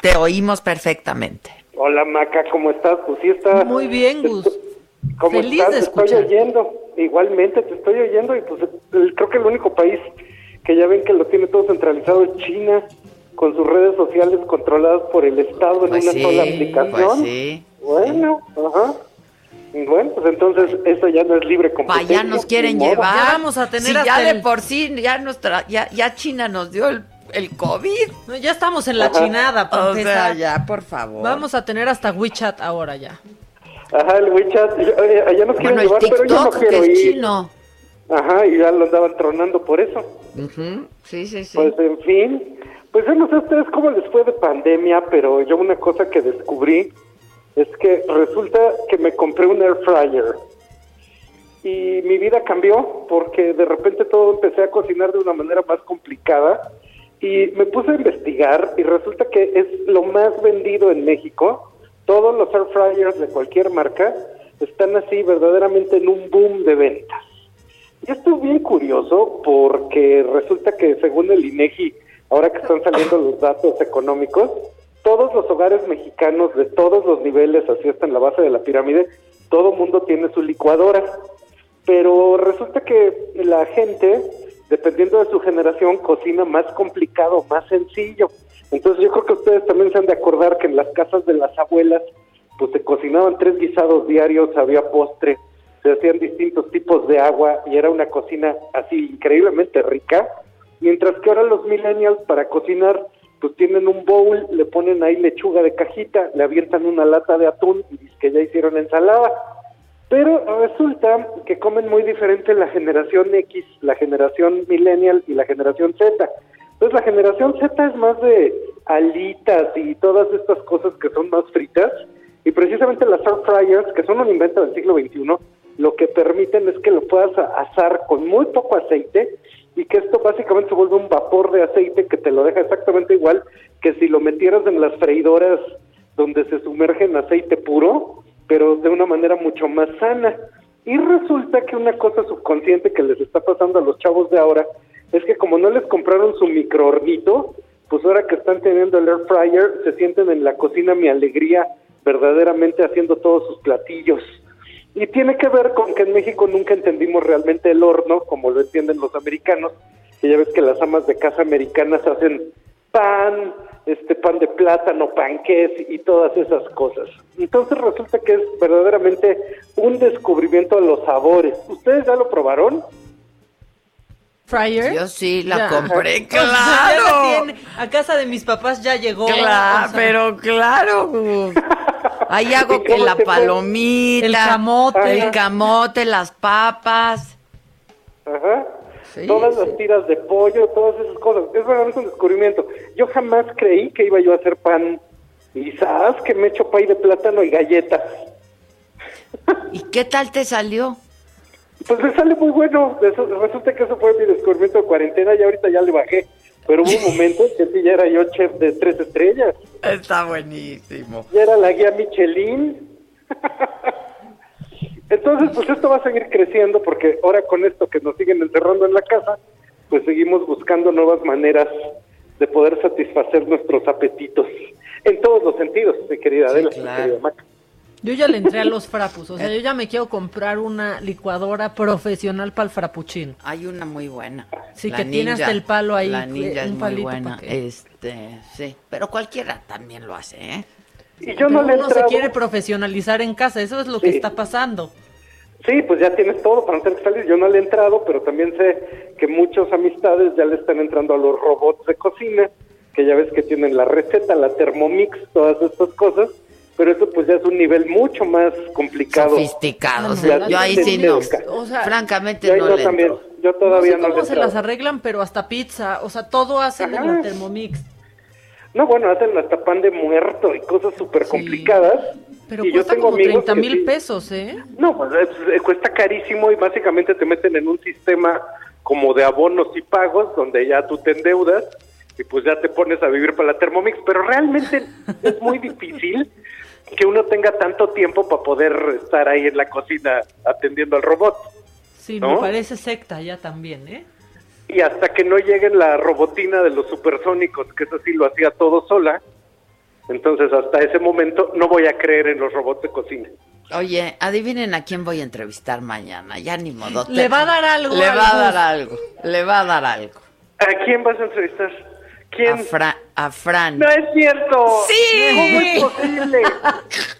Te oímos perfectamente. Hola Maca, ¿cómo estás? Pues sí está. Muy bien, Gus. ¿Cómo Feliz estás? de Te estoy escuchar. oyendo. Igualmente te estoy oyendo y pues el- creo que el único país que ya ven que lo tiene todo centralizado es China, con sus redes sociales controladas por el Estado en Pues una sí, sola aplicación. pues sí. Bueno, ajá. Bueno, pues entonces eso ya no es libre Pa' competencia. allá nos quieren llevar. Ya vamos a tener Si hasta ya de por sí, ya, nuestra, ya, ya China nos dio el, el COVID. No, ya estamos en la chinada, para O sea, ya, por favor. Vamos a tener hasta WeChat ahora ya. Ajá, el WeChat, allá nos quieren Bueno, llevar, pero yo no TikTok, que quiero es ir. chino. Ajá, y ya lo andaban tronando por eso. Ujú, Sí, sí, sí. Pues en fin, pues yo no sé a ustedes cómo les fue de pandemia, pero yo una cosa que descubrí es que resulta que me compré un air fryer y mi vida cambió porque de repente todo empecé a cocinar de una manera más complicada y me puse a investigar y resulta que es lo más vendido en México. Todos los air fryers de cualquier marca están así verdaderamente en un boom de ventas. Y esto es bien curioso porque resulta que según el INEGI, ahora que están saliendo los datos económicos, todos los hogares mexicanos de todos los niveles, así hasta en la base de la pirámide, todo mundo tiene su licuadora. Pero resulta que la gente, dependiendo de su generación, cocina más complicado, más sencillo. Entonces yo creo que ustedes también se han de acordar que en las casas de las abuelas, pues se cocinaban tres guisados diarios, había postre, se hacían distintos tipos de agua y era una cocina así increíblemente rica. Mientras que ahora los millennials para cocinar, pues tienen un bowl, le ponen ahí lechuga de cajita, le avientan una lata de atún y dicen que ya hicieron ensalada. Pero resulta que comen muy diferente la generación X, la generación millennial y la generación Z. Entonces la generación Z es más de alitas y todas estas cosas que son más fritas. Y precisamente las air fryers, que son un invento del siglo XXI, lo que permiten es que lo puedas asar con muy poco aceite y que esto básicamente se vuelve un vapor de aceite que te lo deja exactamente igual que si lo metieras en las freidoras donde se sumerge en aceite puro, pero de una manera mucho más sana. Y resulta que una cosa subconsciente que les está pasando a los chavos de ahora es que como no les compraron su microhornito, pues ahora que están teniendo el air fryer, se sienten en la cocina mi alegría verdaderamente haciendo todos sus platillos. Y tiene que ver con que en México nunca entendimos realmente el horno, como lo entienden los americanos, que ya ves que las amas de casa americanas hacen pan, este pan de plátano, panqués y todas esas cosas. Entonces resulta que es verdaderamente un descubrimiento a los sabores. ¿Ustedes ya lo probaron? ¿Fryer? Yo sí la Ya. compré, O sea, ya claro. A casa de mis papás ya llegó. Claro, o sea, pero claro. Ahí hago ¿Y que la fue? palomita, El camote. el camote, las papas. Ajá. Sí, todas sí. las tiras de pollo, todas esas cosas. Es verdaderamente un descubrimiento. Yo jamás creí que iba yo a hacer pan. Y sabes que me echo pay de plátano y galletas. ¿Y qué tal te salió? Pues me sale muy bueno. Eso- resulta que eso fue mi descubrimiento de cuarentena y ahorita ya le bajé. Pero hubo un momento en que sí ya era yo chef de tres estrellas. Está buenísimo. Ya era la guía Michelin. Entonces, pues esto va a seguir creciendo porque ahora con esto que nos siguen encerrando en la casa, pues seguimos buscando nuevas maneras de poder satisfacer nuestros apetitos. En todos los sentidos, mi querida Adela, mi claro. querida Maca. Yo ya le entré a los frapus. O sea, yo ya me quiero comprar una licuadora profesional para el frappuccino. Hay una muy buena. Sí, La que tiene ninja. hasta el palo ahí, La ninja eh, es muy buena. Este, sí. Pero cualquiera también lo hace, ¿eh? Y yo no le he uno se quiere profesionalizar en casa. Eso es lo que está pasando. Sí, pues ya tienes todo para no tener que salir. Yo no le he entrado, pero también sé que muchos amistades ya le están entrando a los robots de cocina, que ya ves que tienen la receta, la Thermomix, todas estas cosas, pero eso pues ya es un nivel mucho más complicado. Sofisticado. O sea, yo ahí sí no. O sea, Francamente Yo no no le también, entro. yo No todavía sé no, le cómo se entrado. las arreglan, pero hasta pizza. O sea, todo hacen en la Thermomix. No, bueno, hacen hasta pan de muerto y cosas súper complicadas. Pero y yo cuesta tengo como amigos 30 que mil sí. pesos, ¿eh? No, pues es- eh, cuesta carísimo y básicamente te meten en un sistema como de abonos y pagos donde ya tú te endeudas y pues ya te pones a vivir para la Thermomix, pero realmente es muy difícil que uno tenga tanto tiempo para poder estar ahí en la cocina atendiendo al robot. Sí, ¿No? me parece secta ya también, ¿eh? Y hasta que no llegue la robotina de los supersónicos, que eso sí lo hacía todo sola, Entonces, hasta ese momento no voy a creer en los robots de cocina. Oye, adivinen a quién voy a entrevistar mañana. Ya ni modo. Le va a dar algo. Le va a dar algo. Le va a dar algo. ¿A quién vas a entrevistar? ¿Quién? A, Fra- a Fran. No es cierto. Sí. ¿Cómo es posible?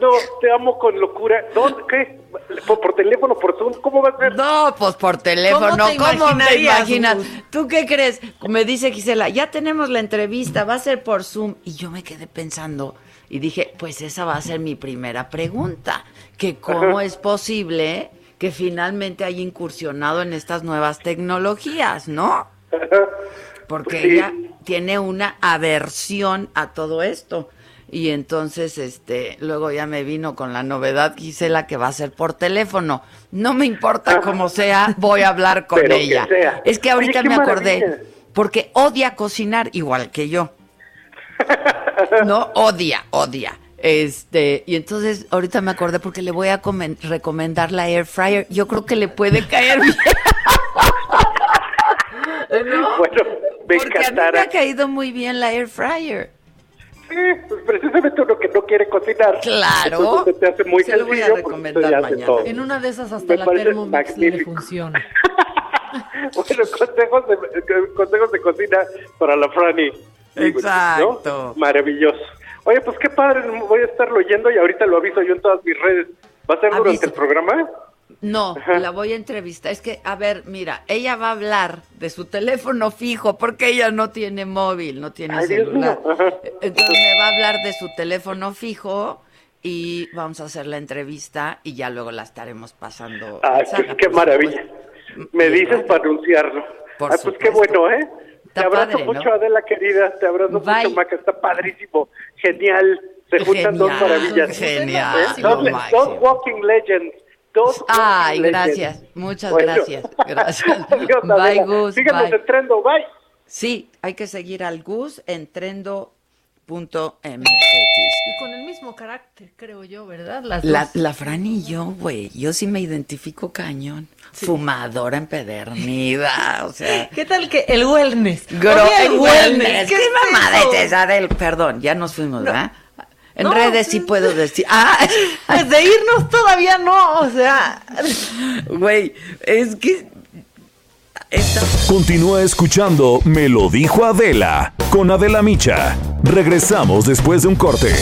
No, te amo con locura. ¿Dónde? ¿Qué? ¿Por, por teléfono, por Zoom? ¿Cómo va a ser? No, pues por teléfono. ¿Cómo te ¿Cómo, te imaginarías, imaginas? ¿Tú qué crees? Me dice Gisela, ya tenemos la entrevista, va a ser por Zoom. Y yo me quedé pensando y dije, pues esa va a ser mi primera pregunta. Que cómo Ajá. es posible que finalmente haya incursionado en estas nuevas tecnologías, ¿no? Porque Sí. ella tiene una aversión a todo esto. Y entonces, este, luego ya me vino con la novedad, Gisela, que va a ser por teléfono. No me importa cómo sea, voy a hablar con Pero que ella. sea. Es que ahorita Oye, me acordé, maravilla. porque odia cocinar igual que yo. No, odia, odia. Este, y entonces ahorita me acordé porque le voy a comen- recomendar la air fryer. Yo creo que le puede caer bien. ¿No? Bueno, me Porque a mí me ha caído muy bien la air fryer. Sí, pues precisamente uno que no quiere cocinar. Claro. Entonces se te hace muy Se lo voy a sencillo. pues, recomendar mañana. todo. En una de esas hasta Me la Thermomix le funciona. Bueno, consejos de, consejos de cocina para la Franny. Exacto. ¿no? Maravilloso. Oye, pues qué padre, voy a estarlo oyendo y ahorita lo aviso yo en todas mis redes. ¿Va a ser durante el programa? No, la voy a entrevistar. Es que, a ver, mira, ella va a hablar de su teléfono fijo porque ella no tiene móvil, no tiene Ay, celular. Entonces me va a hablar de su teléfono fijo y vamos a hacer la entrevista y ya luego la estaremos pasando. Sala, qué, maravilla. Me dices para anunciarlo. Por Ay, pues qué bueno, ¿eh? Te abrazo padre, ¿no? mucho, Adela querida. Te abrazo Bye. mucho, Maca. Está padrísimo. Genial. Se juntan dos maravillas. genial, ¿Eh? dos walking legends. Dos Ay, gracias. Muchas Bueno. gracias. Gracias. Adiós, Bye. Gus. Síganos bye. en Trendo. Bye. Sí, hay que seguir al Gus en trendo.mx. Y con el mismo carácter, creo yo, ¿verdad? Las La, dos. la Fran y yo, güey, yo sí me identifico cañón. Fumadora empedernida, o sea. ¿Qué tal que el wellness? Gro- Oye, el wellness. ¿Qué es mamada es esa del perdón? Ya nos fuimos, ¿verdad? En No, redes sí puedo decir. Ah, de irnos todavía no, o sea. güey, es que. Esta... Continúa escuchando Me lo dijo Adela con Adela Micha. Regresamos después de un corte.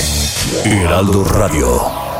Heraldo Radio.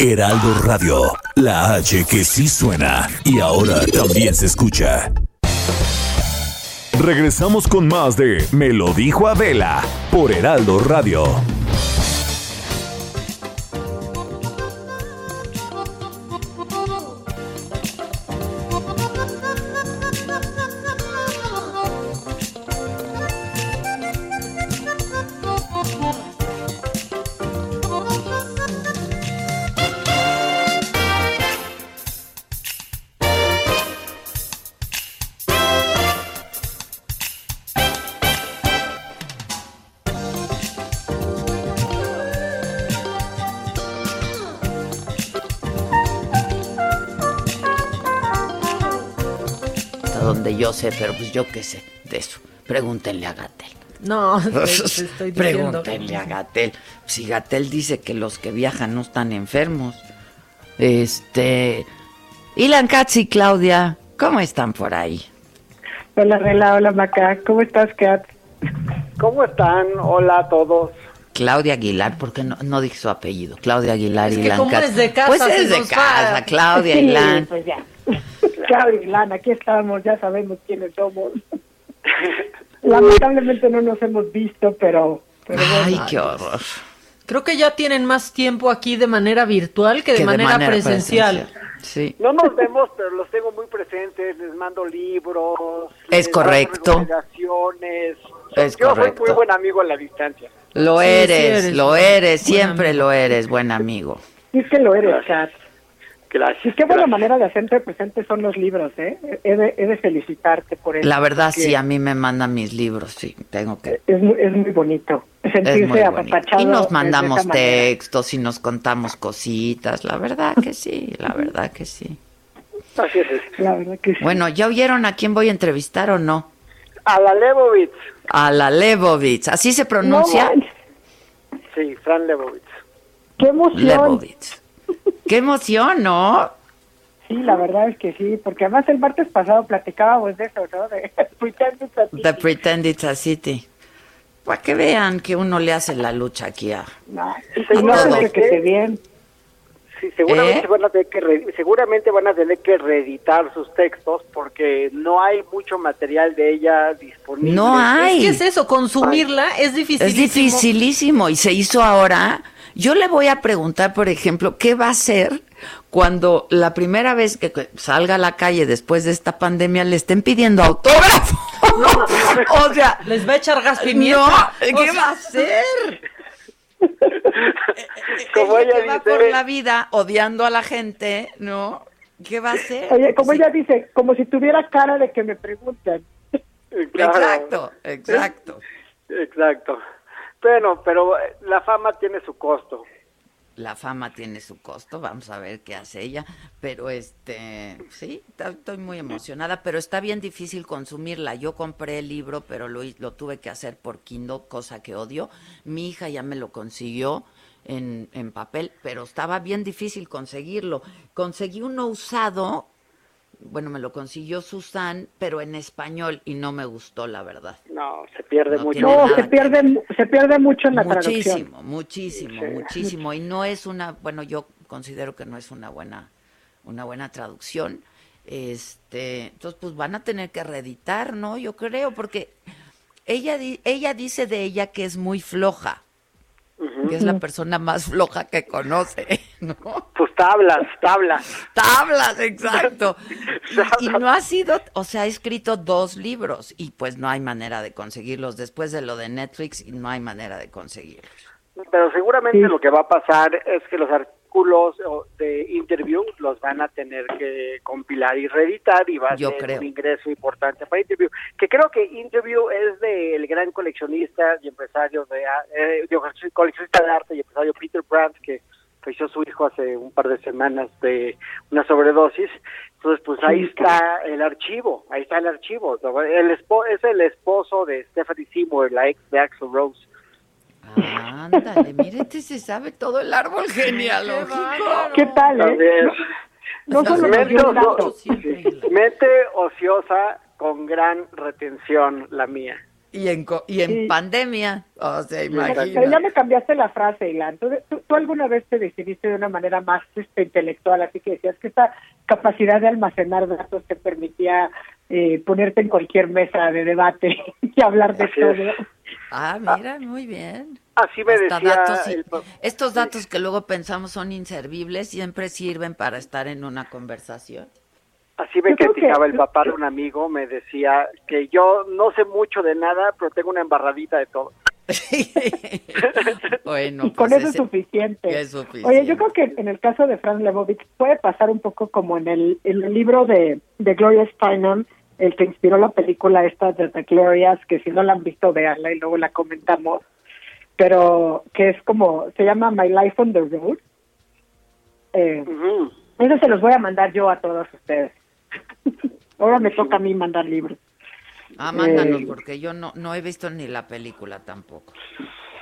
Heraldo Radio, la H que sí suena y ahora también se escucha. Regresamos con más de Me lo dijo Adela por Heraldo Radio. Sé, pero pues yo qué sé de eso. Pregúntenle a Gatel. No, te, te estoy diciendo. Pregúntenle a Gatel. Si Gatel dice que los que viajan no están enfermos. Este. Ilan Katz y Claudia, ¿cómo están por ahí? Hola, Adela, hola, Maca. ¿Cómo estás, Kat? ¿Cómo están? Hola a todos. Claudia Aguilar, porque no, no dije su apellido. Claudia Aguilar Es y que Ilan Katz. es de casa, Pues es de casa. Claudia Sí, Ilan. pues ya. Claudia y Lana, aquí estamos, ya sabemos quiénes somos. Lamentablemente no nos hemos visto, pero... pero Ay, bueno. qué horror. Creo que ya tienen más tiempo aquí de manera virtual que de, Que de manera, manera presencial. Sí. No nos vemos, pero los tengo muy presentes, les mando libros. Es les correcto. Es Yo correcto. soy muy buen amigo a la distancia. Lo Sí, sí eres, eres lo eres, siempre lo eres, buen amigo. Sí, es que lo eres, Kat. Gracias. Qué buena manera de hacerte presente son los libros, ¿eh? He de, he de felicitarte por eso. La verdad, sí, a mí me mandan mis libros, sí, tengo que... Es muy, es muy bonito Es sentirse muy bonito. apapachado. Y nos mandamos textos y nos contamos cositas, la verdad que sí, la verdad que sí. Así es. La verdad que sí. Bueno, ¿ya oyeron a quién voy a entrevistar o no? A la Lebovitz. A la Lebovitz, ¿así se pronuncia? No, Sí, Fran Lebovitz. ¡Qué emoción! Lebovitz. Qué emoción, ¿no? Sí, la verdad es que sí, porque además el martes pasado platicábamos de eso, ¿no? De Pretend It's a City. The Pretend It's a City. Para que vean que uno le hace la lucha aquí a... No, y no se que esté bien. Sí, seguramente ¿Eh? van a tener que re- seguramente van a tener que reeditar sus textos porque no hay mucho material de ella disponible. No hay. ¿Qué es eso? Consumirla es difícil. Es dificilísimo y se hizo ahora. Yo le voy a preguntar, por ejemplo, ¿qué va a hacer cuando la primera vez que salga a la calle después de esta pandemia le estén pidiendo autógrafo? o sea, Les va a echar gas pimienta. no, ¿qué O sea, va a hacer? Como Ella ella que va dice- por la vida odiando a la gente, ¿no? ¿Qué va a hacer? Oye, como Sí. ella dice, como si tuviera cara de que me preguntan. Claro. Exacto, exacto. Exacto. Bueno, pero eh, la fama tiene su costo. la fama tiene su costo, vamos a ver qué hace ella, pero este, sí, estoy muy emocionada, pero está bien difícil consumirla. Yo compré el libro, pero lo, lo tuve que hacer por Kindle, cosa que odio. Mi hija ya me lo consiguió en, en papel, pero estaba bien difícil conseguirlo. Conseguí uno usado, bueno, me lo consiguió Susan, pero en español y no me gustó, la verdad. No, se pierde No mucho. No, se pierde, se pierde mucho en la traducción. Muchísimo, muchísimo, muchísimo. Y no es una, bueno, yo considero que no es una buena, una buena traducción. Este, entonces, pues van a tener que reeditar, ¿no? Yo creo, porque ella, ella dice de ella que es muy floja, que es la persona más floja que conoce, ¿no? Pues tablas, tablas. Tablas, exacto. Y, y no ha sido, o sea, ha escrito dos libros y pues no hay manera de conseguirlos. Después de lo de Netflix, no hay manera de conseguirlos. Pero seguramente lo que va a pasar es que los artículos de interview los van a tener que compilar y reeditar y va a Yo ser creo. un ingreso importante para interview. Que creo que interview es del gran coleccionista y empresario de, eh, digo, coleccionista de arte y empresario Peter Brandt que falleció su hijo hace un par de semanas de una sobredosis. Entonces, pues ahí está el archivo, ahí está el archivo. El espo- es el esposo de Stephanie Seymour, la ex de Axel Rose. Ándale, mire, este se sabe todo el árbol genealógico. ¿Qué tal, eh? No solo mente, ocio- mente ociosa con gran retención la mía. Y en, co- y en Sí. pandemia, o sea, Pero ya me cambiaste la frase, Ilan. ¿Tú, tú, tú alguna vez te decidiste de una manera más este, intelectual, así que decías que esta capacidad de almacenar datos te permitía eh, ponerte en cualquier mesa de debate y hablar de Así todo. es. Ah, mira, muy bien. Así me Hasta decía datos y- el pa- estos datos que luego pensamos son inservibles siempre sirven para estar en una conversación. Así me criticaba que- el papá de un amigo, me decía que yo no sé mucho de nada, pero tengo una embarradita de todo. Bueno, y con pues eso es suficiente. es suficiente. Oye, yo creo que en el caso de Franz Lebovitz puede pasar un poco como en el, en el libro de, de Gloria Steinem, el que inspiró la película esta de The Glorias, que si no la han visto, véanla y luego la comentamos, pero que es como, se llama My Life on the Road. Eh, Eso se los voy a mandar yo a todos ustedes. Ahora me toca a mí mandar libros. Ah, mándanos, Eh, porque yo no, no he visto ni la película tampoco.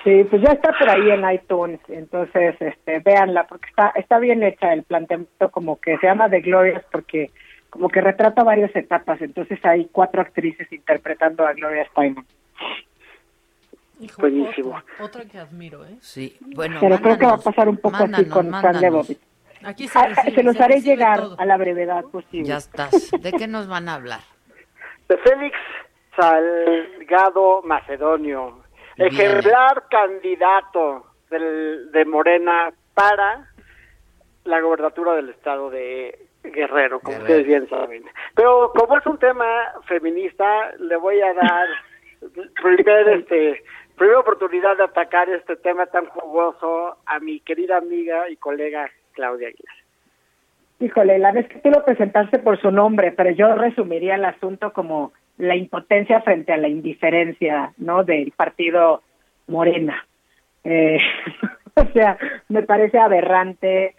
Sí, pues ya está por ahí en iTunes, entonces este, véanla, porque está, está bien hecha el planteamiento, como que se llama The Glorias, porque como que retrata varias etapas, entonces hay cuatro actrices interpretando a Gloria Steinem. Hijo, Buenísimo. Otra, otra que admiro, ¿eh? Sí, bueno, Pero creo que va a pasar un poco así mándanos, con Fran mándanos. Lebovitz. Aquí se Ah, recibe, se los se haré llegar todo. a la brevedad posible. Ya estás. ¿De qué nos van a hablar? De Félix Salgado Macedonio, ejemplar candidato del, de Morena para la gobernatura del estado de Guerrero, como ustedes bien saben. Pero como es un tema feminista, le voy a dar primer, este, primera oportunidad de atacar este tema tan jugoso a mi querida amiga y colega Claudia Aguilar. Híjole, la vez que tú lo presentaste por su nombre, pero yo resumiría el asunto como la impotencia frente a la indiferencia, ¿no? Del partido Morena. Eh, o sea, me parece aberrante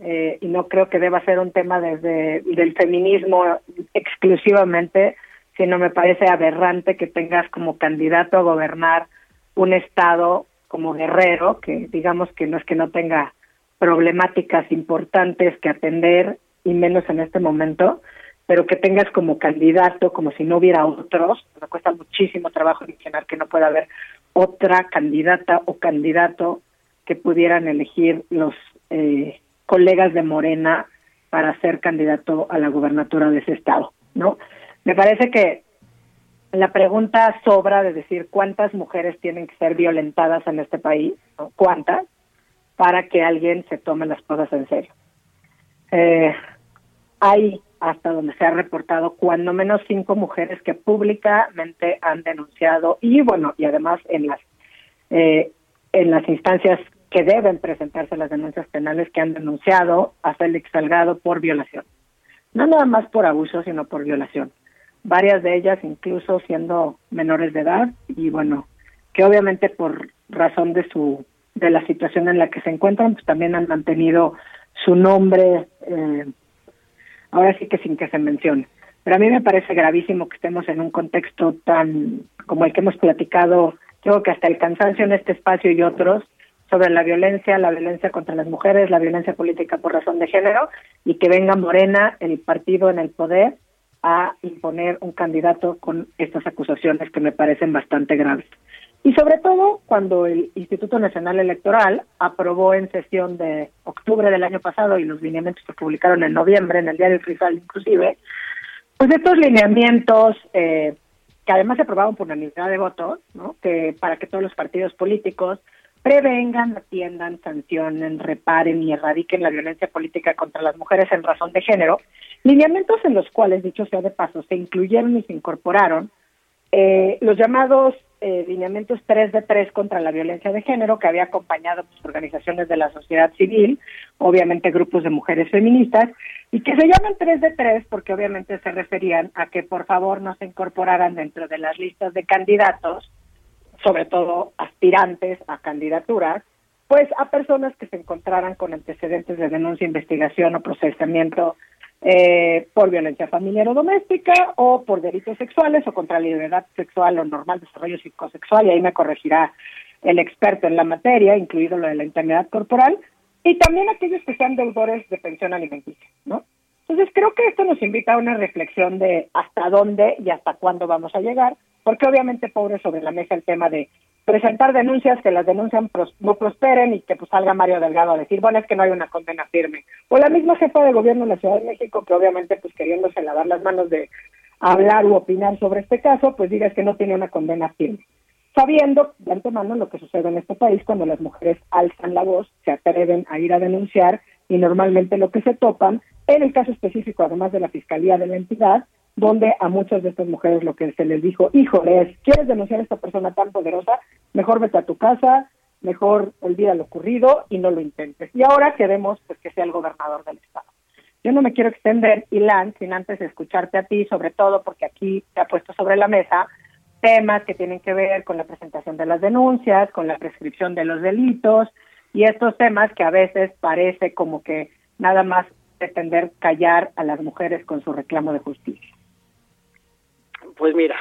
eh, y no creo que deba ser un tema desde del feminismo exclusivamente, sino me parece aberrante que tengas como candidato a gobernar un estado como Guerrero, que digamos que no es que no tenga problemáticas importantes que atender y menos en este momento, pero que tengas como candidato, como si no hubiera otros, me cuesta muchísimo trabajo mencionar que no pueda haber otra candidata o candidato que pudieran elegir los eh, colegas de Morena para ser candidato a la gubernatura de ese estado, ¿no? Me parece que la pregunta sobra de decir cuántas mujeres tienen que ser violentadas en este país. ¿Cuántas? Para que alguien se tome las cosas en serio. Eh, hay hasta donde se ha reportado cuando menos cinco mujeres que públicamente han denunciado y bueno y además en las eh, en las instancias que deben presentarse las denuncias penales que han denunciado a Félix Salgado por violación no nada más por abuso sino por violación varias de ellas incluso siendo menores de edad y bueno que obviamente por razón de su de la situación en la que se encuentran, pues también han mantenido su nombre, eh, ahora sí que sin que se mencione. Pero a mí me parece gravísimo que estemos en un contexto tan como el que hemos platicado, creo que hasta el cansancio en este espacio y otros, sobre la violencia, la violencia contra las mujeres, la violencia política por razón de género, y que venga Morena, el partido en el poder, a imponer un candidato con estas acusaciones que me parecen bastante graves. Y sobre todo cuando el Instituto Nacional Electoral aprobó en sesión de octubre del año pasado y los lineamientos se publicaron en noviembre en el diario Rizal inclusive, pues estos lineamientos eh, que además se aprobaron por unanimidad de votos, ¿no? que para que todos los partidos políticos prevengan, atiendan, sancionen, reparen y erradiquen la violencia política contra las mujeres en razón de género, lineamientos en los cuales, dicho sea de paso, se incluyeron y se incorporaron eh, los llamados eh, lineamientos 3 de 3 contra la violencia de género que había acompañado pues, organizaciones de la sociedad civil, obviamente grupos de mujeres feministas, y que se llaman 3 de 3 porque obviamente se referían a que por favor no se incorporaran dentro de las listas de candidatos, sobre todo aspirantes a candidaturas, pues a personas que se encontraran con antecedentes de denuncia, investigación o procesamiento eh, por violencia familiar o doméstica o por delitos sexuales o contra la libertad sexual o normal desarrollo psicosexual, y ahí me corregirá el experto en la materia, incluido lo de la enfermedad corporal, y también aquellos que sean deudores de pensión alimenticia, ¿no? Entonces creo que esto nos invita a una reflexión de hasta dónde y hasta cuándo vamos a llegar, porque obviamente pobre sobre la mesa el tema de presentar denuncias, que las denuncias no prosperen y que pues salga Mario Delgado a decir, bueno, es que no hay una condena firme. O la misma jefa de gobierno de la Ciudad de México, que obviamente pues queriéndose lavar las manos de hablar u opinar sobre este caso, pues diga que no tiene una condena firme. Sabiendo de antemano lo que sucede en este país cuando las mujeres alzan la voz, se atreven a ir a denunciar y normalmente lo que se topan, en el caso específico además de la Fiscalía de la entidad, donde a muchas de estas mujeres lo que se les dijo, híjole, es, ¿quieres denunciar a esta persona tan poderosa? Mejor vete a tu casa, mejor olvida lo ocurrido y no lo intentes. Y ahora queremos pues, que sea el gobernador del estado. Yo no me quiero extender, Ilan, sin antes escucharte a ti, sobre todo porque aquí te ha puesto sobre la mesa temas que tienen que ver con la presentación de las denuncias, con la prescripción de los delitos y estos temas que a veces parece como que nada más pretender callar a las mujeres con su reclamo de justicia. Pues mira,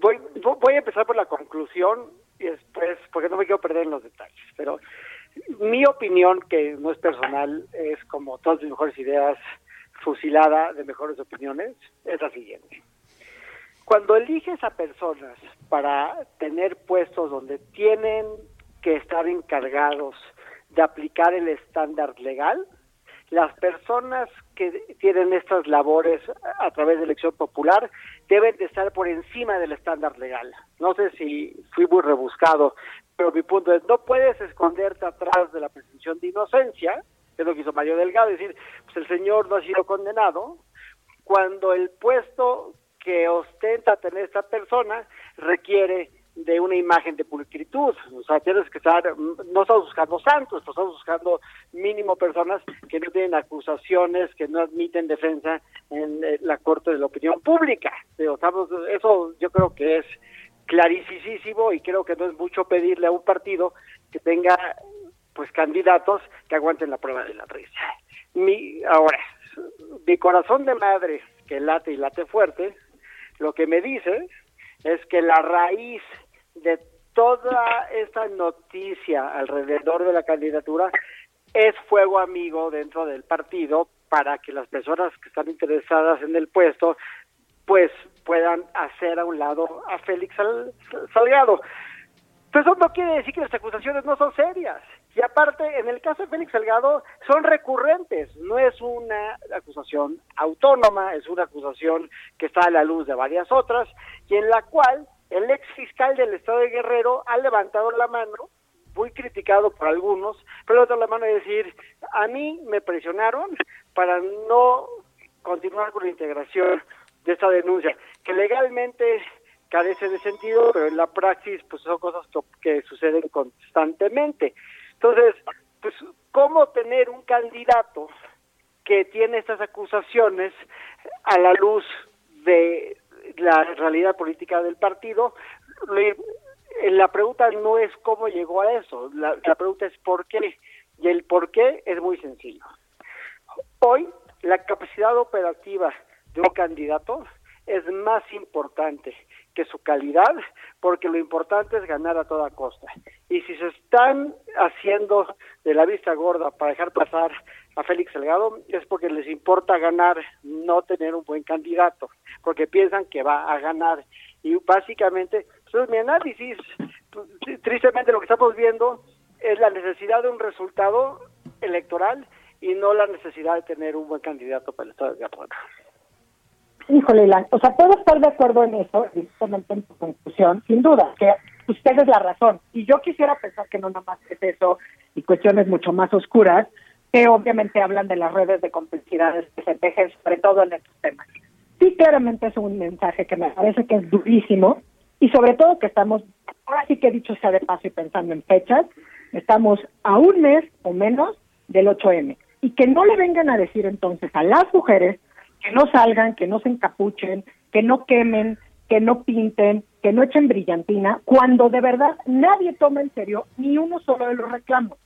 voy, voy a empezar por la conclusión y después, porque no me quiero perder en los detalles, pero mi opinión, que no es personal, es como todas mis mejores ideas, fusilada de mejores opiniones, es la siguiente. Cuando eliges a personas para tener puestos donde tienen que estar encargados de aplicar el estándar legal, las personas que tienen estas labores a través de elección popular deben de estar por encima del estándar legal. No sé si fui muy rebuscado, pero mi punto es, no puedes esconderte atrás de la presunción de inocencia, que es lo que hizo Mario Delgado, es decir, pues el señor no ha sido condenado cuando el puesto que ostenta tener esta persona requiere de una imagen de pulcritud, o sea, tienes que estar, no estamos buscando santos, estamos buscando mínimo personas que no tienen acusaciones, que no admiten defensa en eh, la corte de la opinión pública. Estamos, eso yo creo que es clarísimo y creo que no es mucho pedirle a un partido que tenga pues candidatos que aguanten la prueba de la risa. Mi, ahora, mi corazón de madre que late y late fuerte, lo que me dice es que la raíz de toda esta noticia alrededor de la candidatura es fuego amigo dentro del partido para que las personas que están interesadas en el puesto pues puedan hacer a un lado a Félix Salgado. Pero eso no quiere decir que las acusaciones no son serias. Y aparte, en el caso de Félix Salgado, son recurrentes. No es una acusación autónoma, es una acusación que está a la luz de varias otras, y en la cual el ex fiscal del Estado de Guerrero ha levantado la mano, muy criticado por algunos, pero levantado la mano y decir, a mí me presionaron para no continuar con la integración de esta denuncia, que legalmente carece de sentido, pero en la praxis pues son cosas que suceden constantemente. Entonces, pues, ¿cómo tener un candidato que tiene estas acusaciones a la luz de la realidad política del partido? La pregunta no es cómo llegó a eso, la, la pregunta es por qué. Y el por qué es muy sencillo. Hoy, la capacidad operativa de un candidato es más importante que su calidad, porque lo importante es ganar a toda costa. Y si se están haciendo de la vista gorda para dejar pasar a Félix Salgado, es porque les importa ganar, no tener un buen candidato, porque piensan que va a ganar. Y básicamente, pues mi análisis, tristemente lo que estamos viendo es la necesidad de un resultado electoral y no la necesidad de tener un buen candidato para el Estado de Guatemala. Híjole, o sea, puedo estar de acuerdo en eso, justamente en tu conclusión, sin duda, que usted es la razón. Y yo quisiera pensar que no nada más es eso y cuestiones mucho más oscuras, que obviamente hablan de las redes de complicidades que se tejen, sobre todo en estos temas. Sí, claramente es un mensaje que me parece que es durísimo y sobre todo que estamos, ahora sí que dicho sea de paso y pensando en fechas, estamos a un mes o menos del 8M. Y que no le vengan a decir entonces a las mujeres que no salgan, que no se encapuchen, que no quemen, que no pinten, que no echen brillantina, cuando de verdad nadie toma en serio ni uno solo de los reclamos,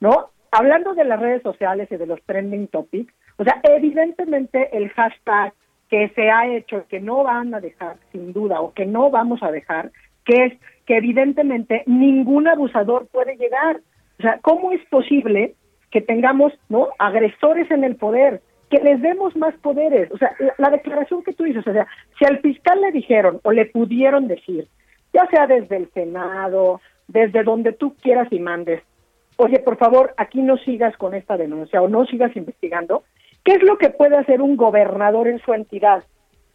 ¿no? Hablando de las redes sociales y de los trending topics, o sea, evidentemente el hashtag que se ha hecho, que no van a dejar, sin duda, o que no vamos a dejar, que es que evidentemente ningún abusador puede llegar. O sea, ¿cómo es posible que tengamos, ¿no? Agresores en el poder, que les demos más poderes. O sea, la, declaración que tú dices, o sea, si al fiscal le dijeron o le pudieron decir, ya sea desde el Senado, desde donde tú quieras y mandes, oye, por favor, aquí no sigas con esta denuncia o no sigas investigando, ¿qué es lo que puede hacer un gobernador en su entidad?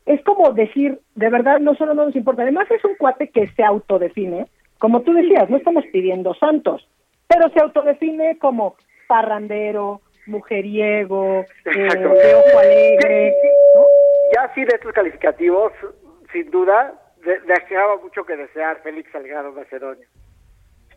Es como decir, de verdad, no solo no nos importa, además es un cuate que se autodefine, como tú decías, no estamos pidiendo santos, pero se autodefine como parrandero, mujeriego, eh, de ojo alegre. Ya sí de estos calificativos, sin duda, dejaba mucho que desear Félix Salgado Macedonio.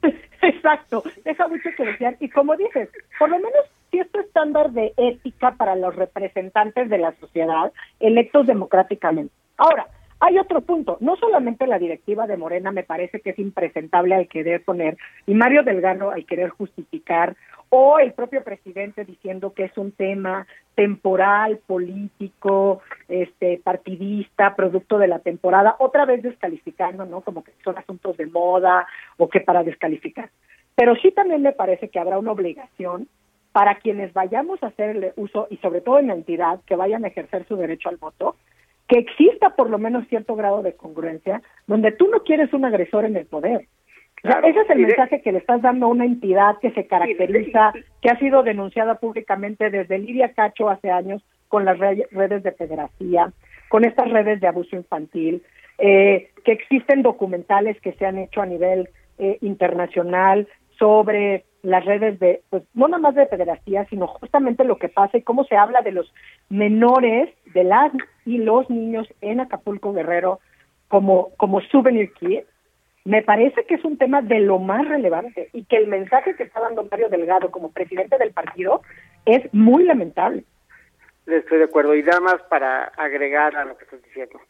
Exacto, deja mucho que desear. Y como dices, por lo menos cierto estándar de ética para los representantes de la sociedad electos democráticamente. Ahora, hay otro punto, no solamente la directiva de Morena me parece que es impresentable al querer poner, y Mario Delgado al querer justificar o el propio presidente diciendo que es un tema temporal, político, este partidista, producto de la temporada, otra vez descalificando, ¿no? Como que son asuntos de moda o que para descalificar. Pero sí también me parece que habrá una obligación para quienes vayamos a hacer uso y sobre todo en la entidad que vayan a ejercer su derecho al voto, que exista por lo menos cierto grado de congruencia, donde tú no quieres un agresor en el poder, ese es el mensaje que le estás dando a una entidad que se caracteriza, que ha sido denunciada públicamente desde Lidia Cacho hace años con las redes de federación, con estas redes de abuso infantil, eh, que existen documentales que se han hecho a nivel eh, internacional sobre las redes de, pues no nada más de pederastía, sino justamente lo que pasa y cómo se habla de los menores, de las y los niños en Acapulco Guerrero como, como souvenir kit, me parece que es un tema de lo más relevante y que el mensaje que está dando Mario Delgado como presidente del partido es muy lamentable. Estoy de acuerdo. Y nada más para agregar a lo que estás diciendo.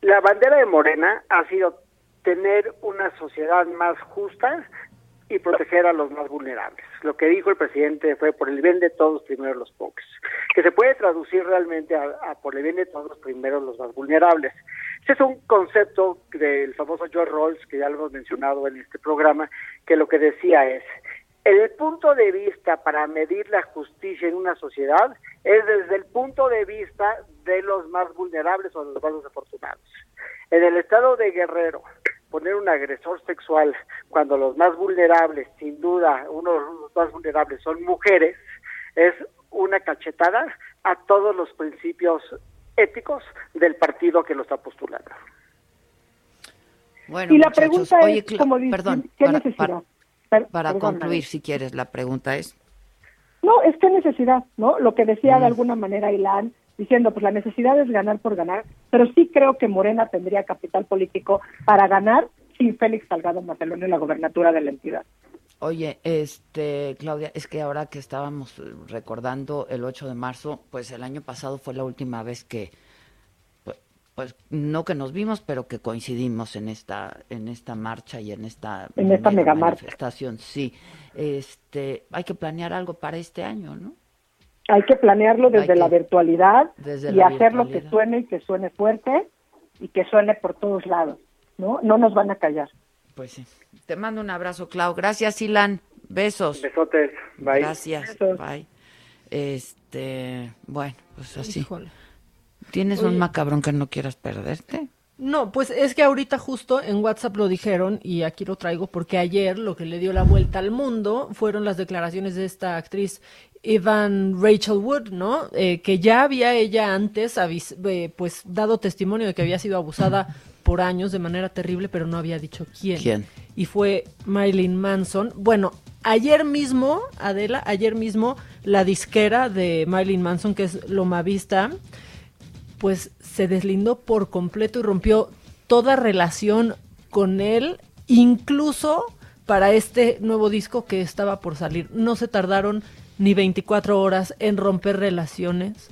La bandera de Morena ha sido tener una sociedad más justa y proteger a los más vulnerables. Lo que dijo el presidente fue por el bien de todos primero los pocos, que se puede traducir realmente a, por el bien de todos primero los más vulnerables. Ese es un concepto del famoso George Rawls, que ya lo hemos mencionado en este programa, que lo que decía es, el punto de vista para medir la justicia en una sociedad es desde el punto de vista de los más vulnerables o de los más desafortunados. En el estado de Guerrero, poner un agresor sexual cuando los más vulnerables, sin duda, uno de los más vulnerables son mujeres, es una cachetada a todos los principios éticos del partido que lo está postulando. Bueno, y la pregunta es, como perdón, ¿qué para, necesidad? Para, concluir, si quieres, la pregunta es... No, es qué necesidad, ¿no? Lo que decía de mm. alguna manera Ilan, diciendo, pues la necesidad es ganar por ganar, pero sí creo que Morena tendría capital político para ganar sin Félix Salgado Macedonio en la gobernatura de la entidad. Oye, este, Claudia, es que ahora que estábamos recordando el 8 de marzo, pues el año pasado fue la última vez que, pues, pues no que nos vimos, pero que coincidimos en esta, en esta marcha y en esta, en esta mega manifestación. Sí, este, hay que planear algo para este año, ¿no? Hay que planearlo desde la virtualidad y hacerlo que suene y que suene fuerte y que suene por todos lados, ¿no? No nos van a callar. Pues sí. Te mando un abrazo, Clau. Gracias, Ilan. Besos. Besotes. Bye. Gracias. Bye. Este, bueno, pues así. ¿Tienes un macabrón que no quieras perderte? No, pues es que ahorita justo en WhatsApp lo dijeron y aquí lo traigo porque ayer lo que le dio la vuelta al mundo fueron las declaraciones de esta actriz Evan Rachel Wood, ¿no? Eh, que ya había ella antes eh, pues dado testimonio de que había sido abusada por años de manera terrible, pero no había dicho quién. ¿Quién? Y fue Marilyn Manson. Bueno, ayer mismo, Adela, ayer mismo la disquera de Marilyn Manson, que es Loma Vista, pues se deslindó por completo y rompió toda relación con él, incluso para este nuevo disco que estaba por salir. No se tardaron ni 24 horas en romper relaciones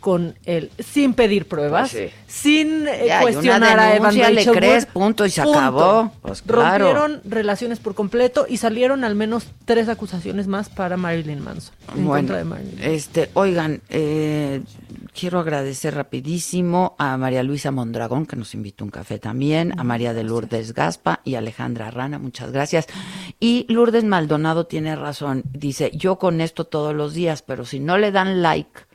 con él, sin pedir pruebas, pues sin eh, cuestionar a Evan Rachel le crees, punto, y se acabó. Pues Rompieron relaciones por completo y salieron al menos tres acusaciones más para Marilyn Manson. En contra de Marilyn. este, oigan, eh, quiero agradecer rapidísimo a María Luisa Mondragón, que nos invitó un café también, a María de Lourdes Gaspa y Alejandra Rana, muchas gracias. Y Lourdes Maldonado tiene razón, dice, yo con esto todos los días, pero si no le dan like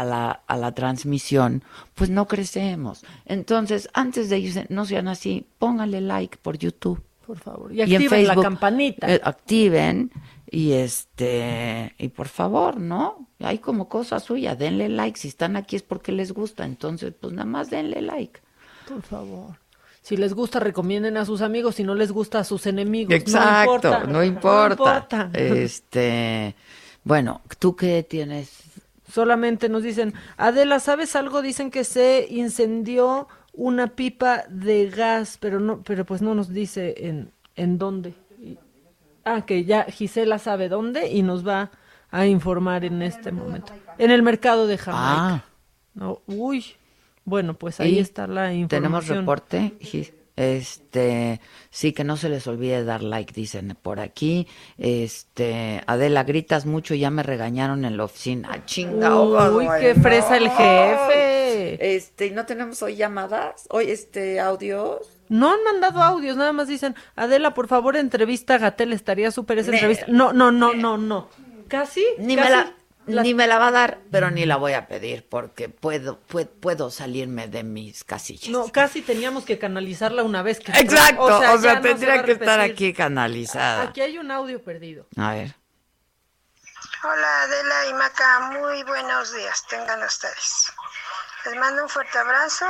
a la, a la transmisión, pues no crecemos. Entonces, antes de irse, no sean así, pónganle like por YouTube. Por favor. Y activen la campanita. Eh, activen y este, y por favor, ¿no? Hay como cosa suya, denle like. Si están aquí es porque les gusta. Entonces, pues nada más denle like. Por favor. Si les gusta, recomienden a sus amigos. Si no les gusta, a sus enemigos. Exacto, no importa. No importa. Este, bueno, ¿tú qué tienes? Solamente nos dicen, Adela, ¿sabes algo? Dicen que se incendió una pipa de gas, pero no, pero pues no nos dice en, en dónde. Ah, que ya Gisela sabe dónde y nos va a informar en este momento. En el mercado de Jamaica. Ah. No, uy. Bueno, pues ahí está la información. Tenemos reporte. Este, sí, que no se les olvide dar like, dicen por aquí. Este, Adela, gritas mucho, ya me regañaron en la oficina. Ah, chinga, Uy, qué fresa el jefe. Este, ¿y no tenemos hoy llamadas? Hoy, este, audios. No han mandado audios, nada más dicen, Adela, por favor, entrevista a Gatel, estaría súper esa entrevista. No, no, no, no, no. Casi. Ni me la ni me la va a dar, pero ni la voy a pedir porque puedo, puedo, salirme de mis casillas. No, casi teníamos que canalizarla una vez que Exacto, o sea, tendría que estar aquí canalizada. Aquí hay un audio perdido. A ver. Hola Adela y Maca, muy buenos días, tengan ustedes. Les mando un fuerte abrazo,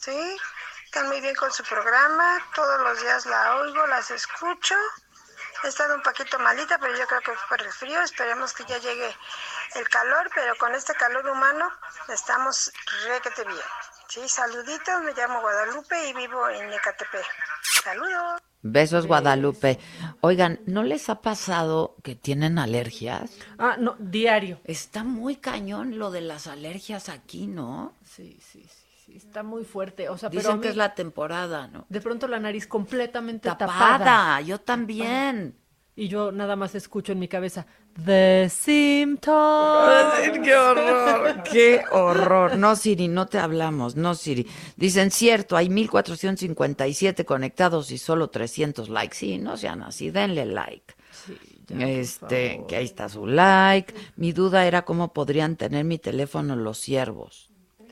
¿sí? Están muy bien con su programa, todos los días la oigo, las escucho He estado un poquito malita, pero yo creo que es por el frío. Esperemos que ya llegue el calor, pero con este calor humano estamos requete bien. Sí, saluditos, me llamo Guadalupe y vivo en Ecatepec. Saludos. Besos, Guadalupe. Oigan, ¿no les ha pasado que tienen alergias? Ah, no, diario. Está muy cañón lo de las alergias aquí, ¿no? Sí, sí, sí, está muy fuerte. O sea, Dicen pero a que mí- es la temporada, ¿no? De pronto la nariz completamente Tapada, tapada. yo también. Y yo nada más escucho en mi cabeza, The Symptoms. ¡Qué horror! ¡Qué horror! No, Siri, no te hablamos, no, Siri. Dicen, cierto, hay 1457 conectados y solo 300 likes. Sí, no sean así, denle like. este, que ahí está su like. Mi duda era cómo podrían tener mi teléfono los siervos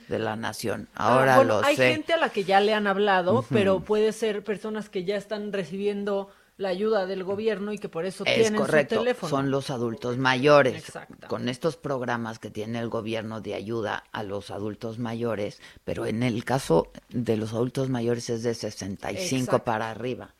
de la nación. Ahora Ah, bueno, lo hay sé. gente a la que ya le han hablado, pero puede ser personas que ya están recibiendo la ayuda del gobierno y que por eso Es tienen correcto, su teléfono. son los adultos mayores. Exacto. Con estos programas que tiene el gobierno de ayuda a los adultos mayores, pero en el caso de los adultos mayores es de 65 Exacto. para arriba.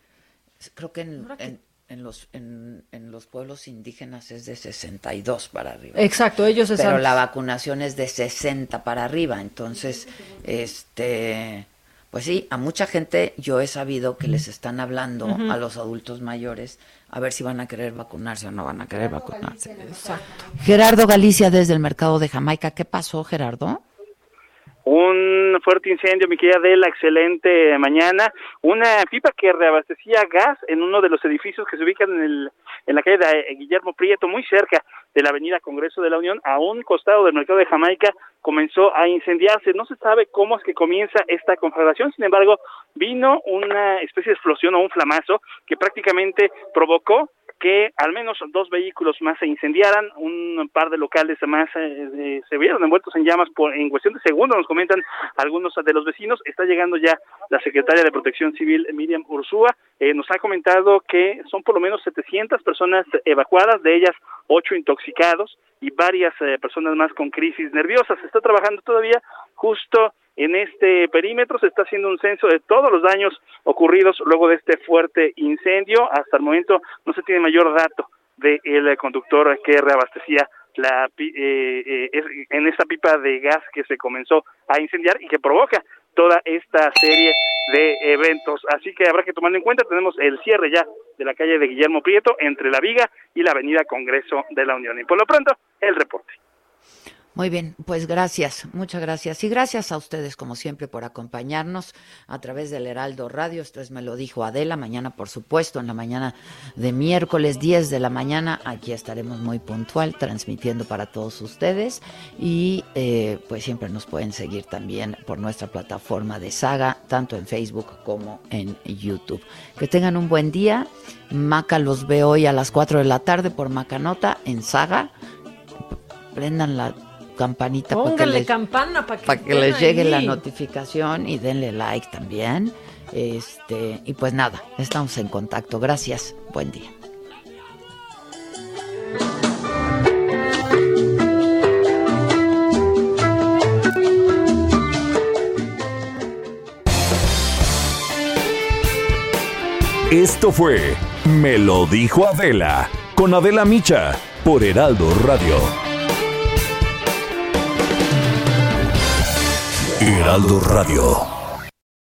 Creo que en, los, en, en los pueblos indígenas es de 62 para arriba. Exacto, ellos es Pero la vacunación es de 60 para arriba, entonces, este, pues sí, a mucha gente yo he sabido que les están hablando a los adultos mayores a ver si van a querer vacunarse o no van a querer vacunarse. Exacto. Gerardo Galicia desde el mercado de Jamaica, ¿qué pasó, Gerardo? Un fuerte incendio, mi querida Adela, excelente mañana. Una pipa que reabastecía gas en uno de los edificios que se ubican en, el, en la calle de Guillermo Prieto, muy cerca de la avenida Congreso de la Unión, a un costado del mercado de Jamaica, comenzó a incendiarse. No se sabe cómo es que comienza esta conflagración, sin embargo, vino una especie de explosión o un flamazo que prácticamente provocó que al menos dos vehículos más se incendiaran, un par de locales más eh, se vieron envueltos en llamas por, en cuestión de segundos, nos comentan algunos de los vecinos. Está llegando ya la secretaria de Protección Civil, Miriam Ursúa, eh, nos ha comentado que son por lo menos 700 personas evacuadas, de ellas ocho intoxicados y varias eh, personas más con crisis nerviosas. Se está trabajando todavía justo en este perímetro se está haciendo un censo de todos los daños ocurridos luego de este fuerte incendio. Hasta el momento no se tiene mayor dato del conductor que reabastecía la eh, eh, en esta pipa de gas que se comenzó a incendiar y que provoca toda esta serie de eventos. Así que habrá que tomarlo en cuenta. Tenemos el cierre ya de la calle de Guillermo Prieto entre la Viga y la avenida Congreso de la Unión. Y por lo pronto, el reporte. Muy bien, pues gracias, muchas gracias. Y gracias a ustedes, como siempre, por acompañarnos a través del Heraldo Radio. Esto es Me lo dijo Adela. Mañana, por supuesto, en la mañana de miércoles 10 de la mañana, aquí estaremos muy puntual, transmitiendo para todos ustedes. Y eh, pues siempre nos pueden seguir también por nuestra plataforma de Saga, tanto en Facebook como en YouTube. Que tengan un buen día. Maca los ve hoy a las 4 de la tarde por Macanota en Saga. Prendan la campanita les, campana para que, les llegue la notificación y denle like también. Este, y pues nada, estamos en contacto. Gracias. Buen día. Esto fue Me lo dijo Adela con Adela Micha por Heraldo Radio. Heraldo Radio.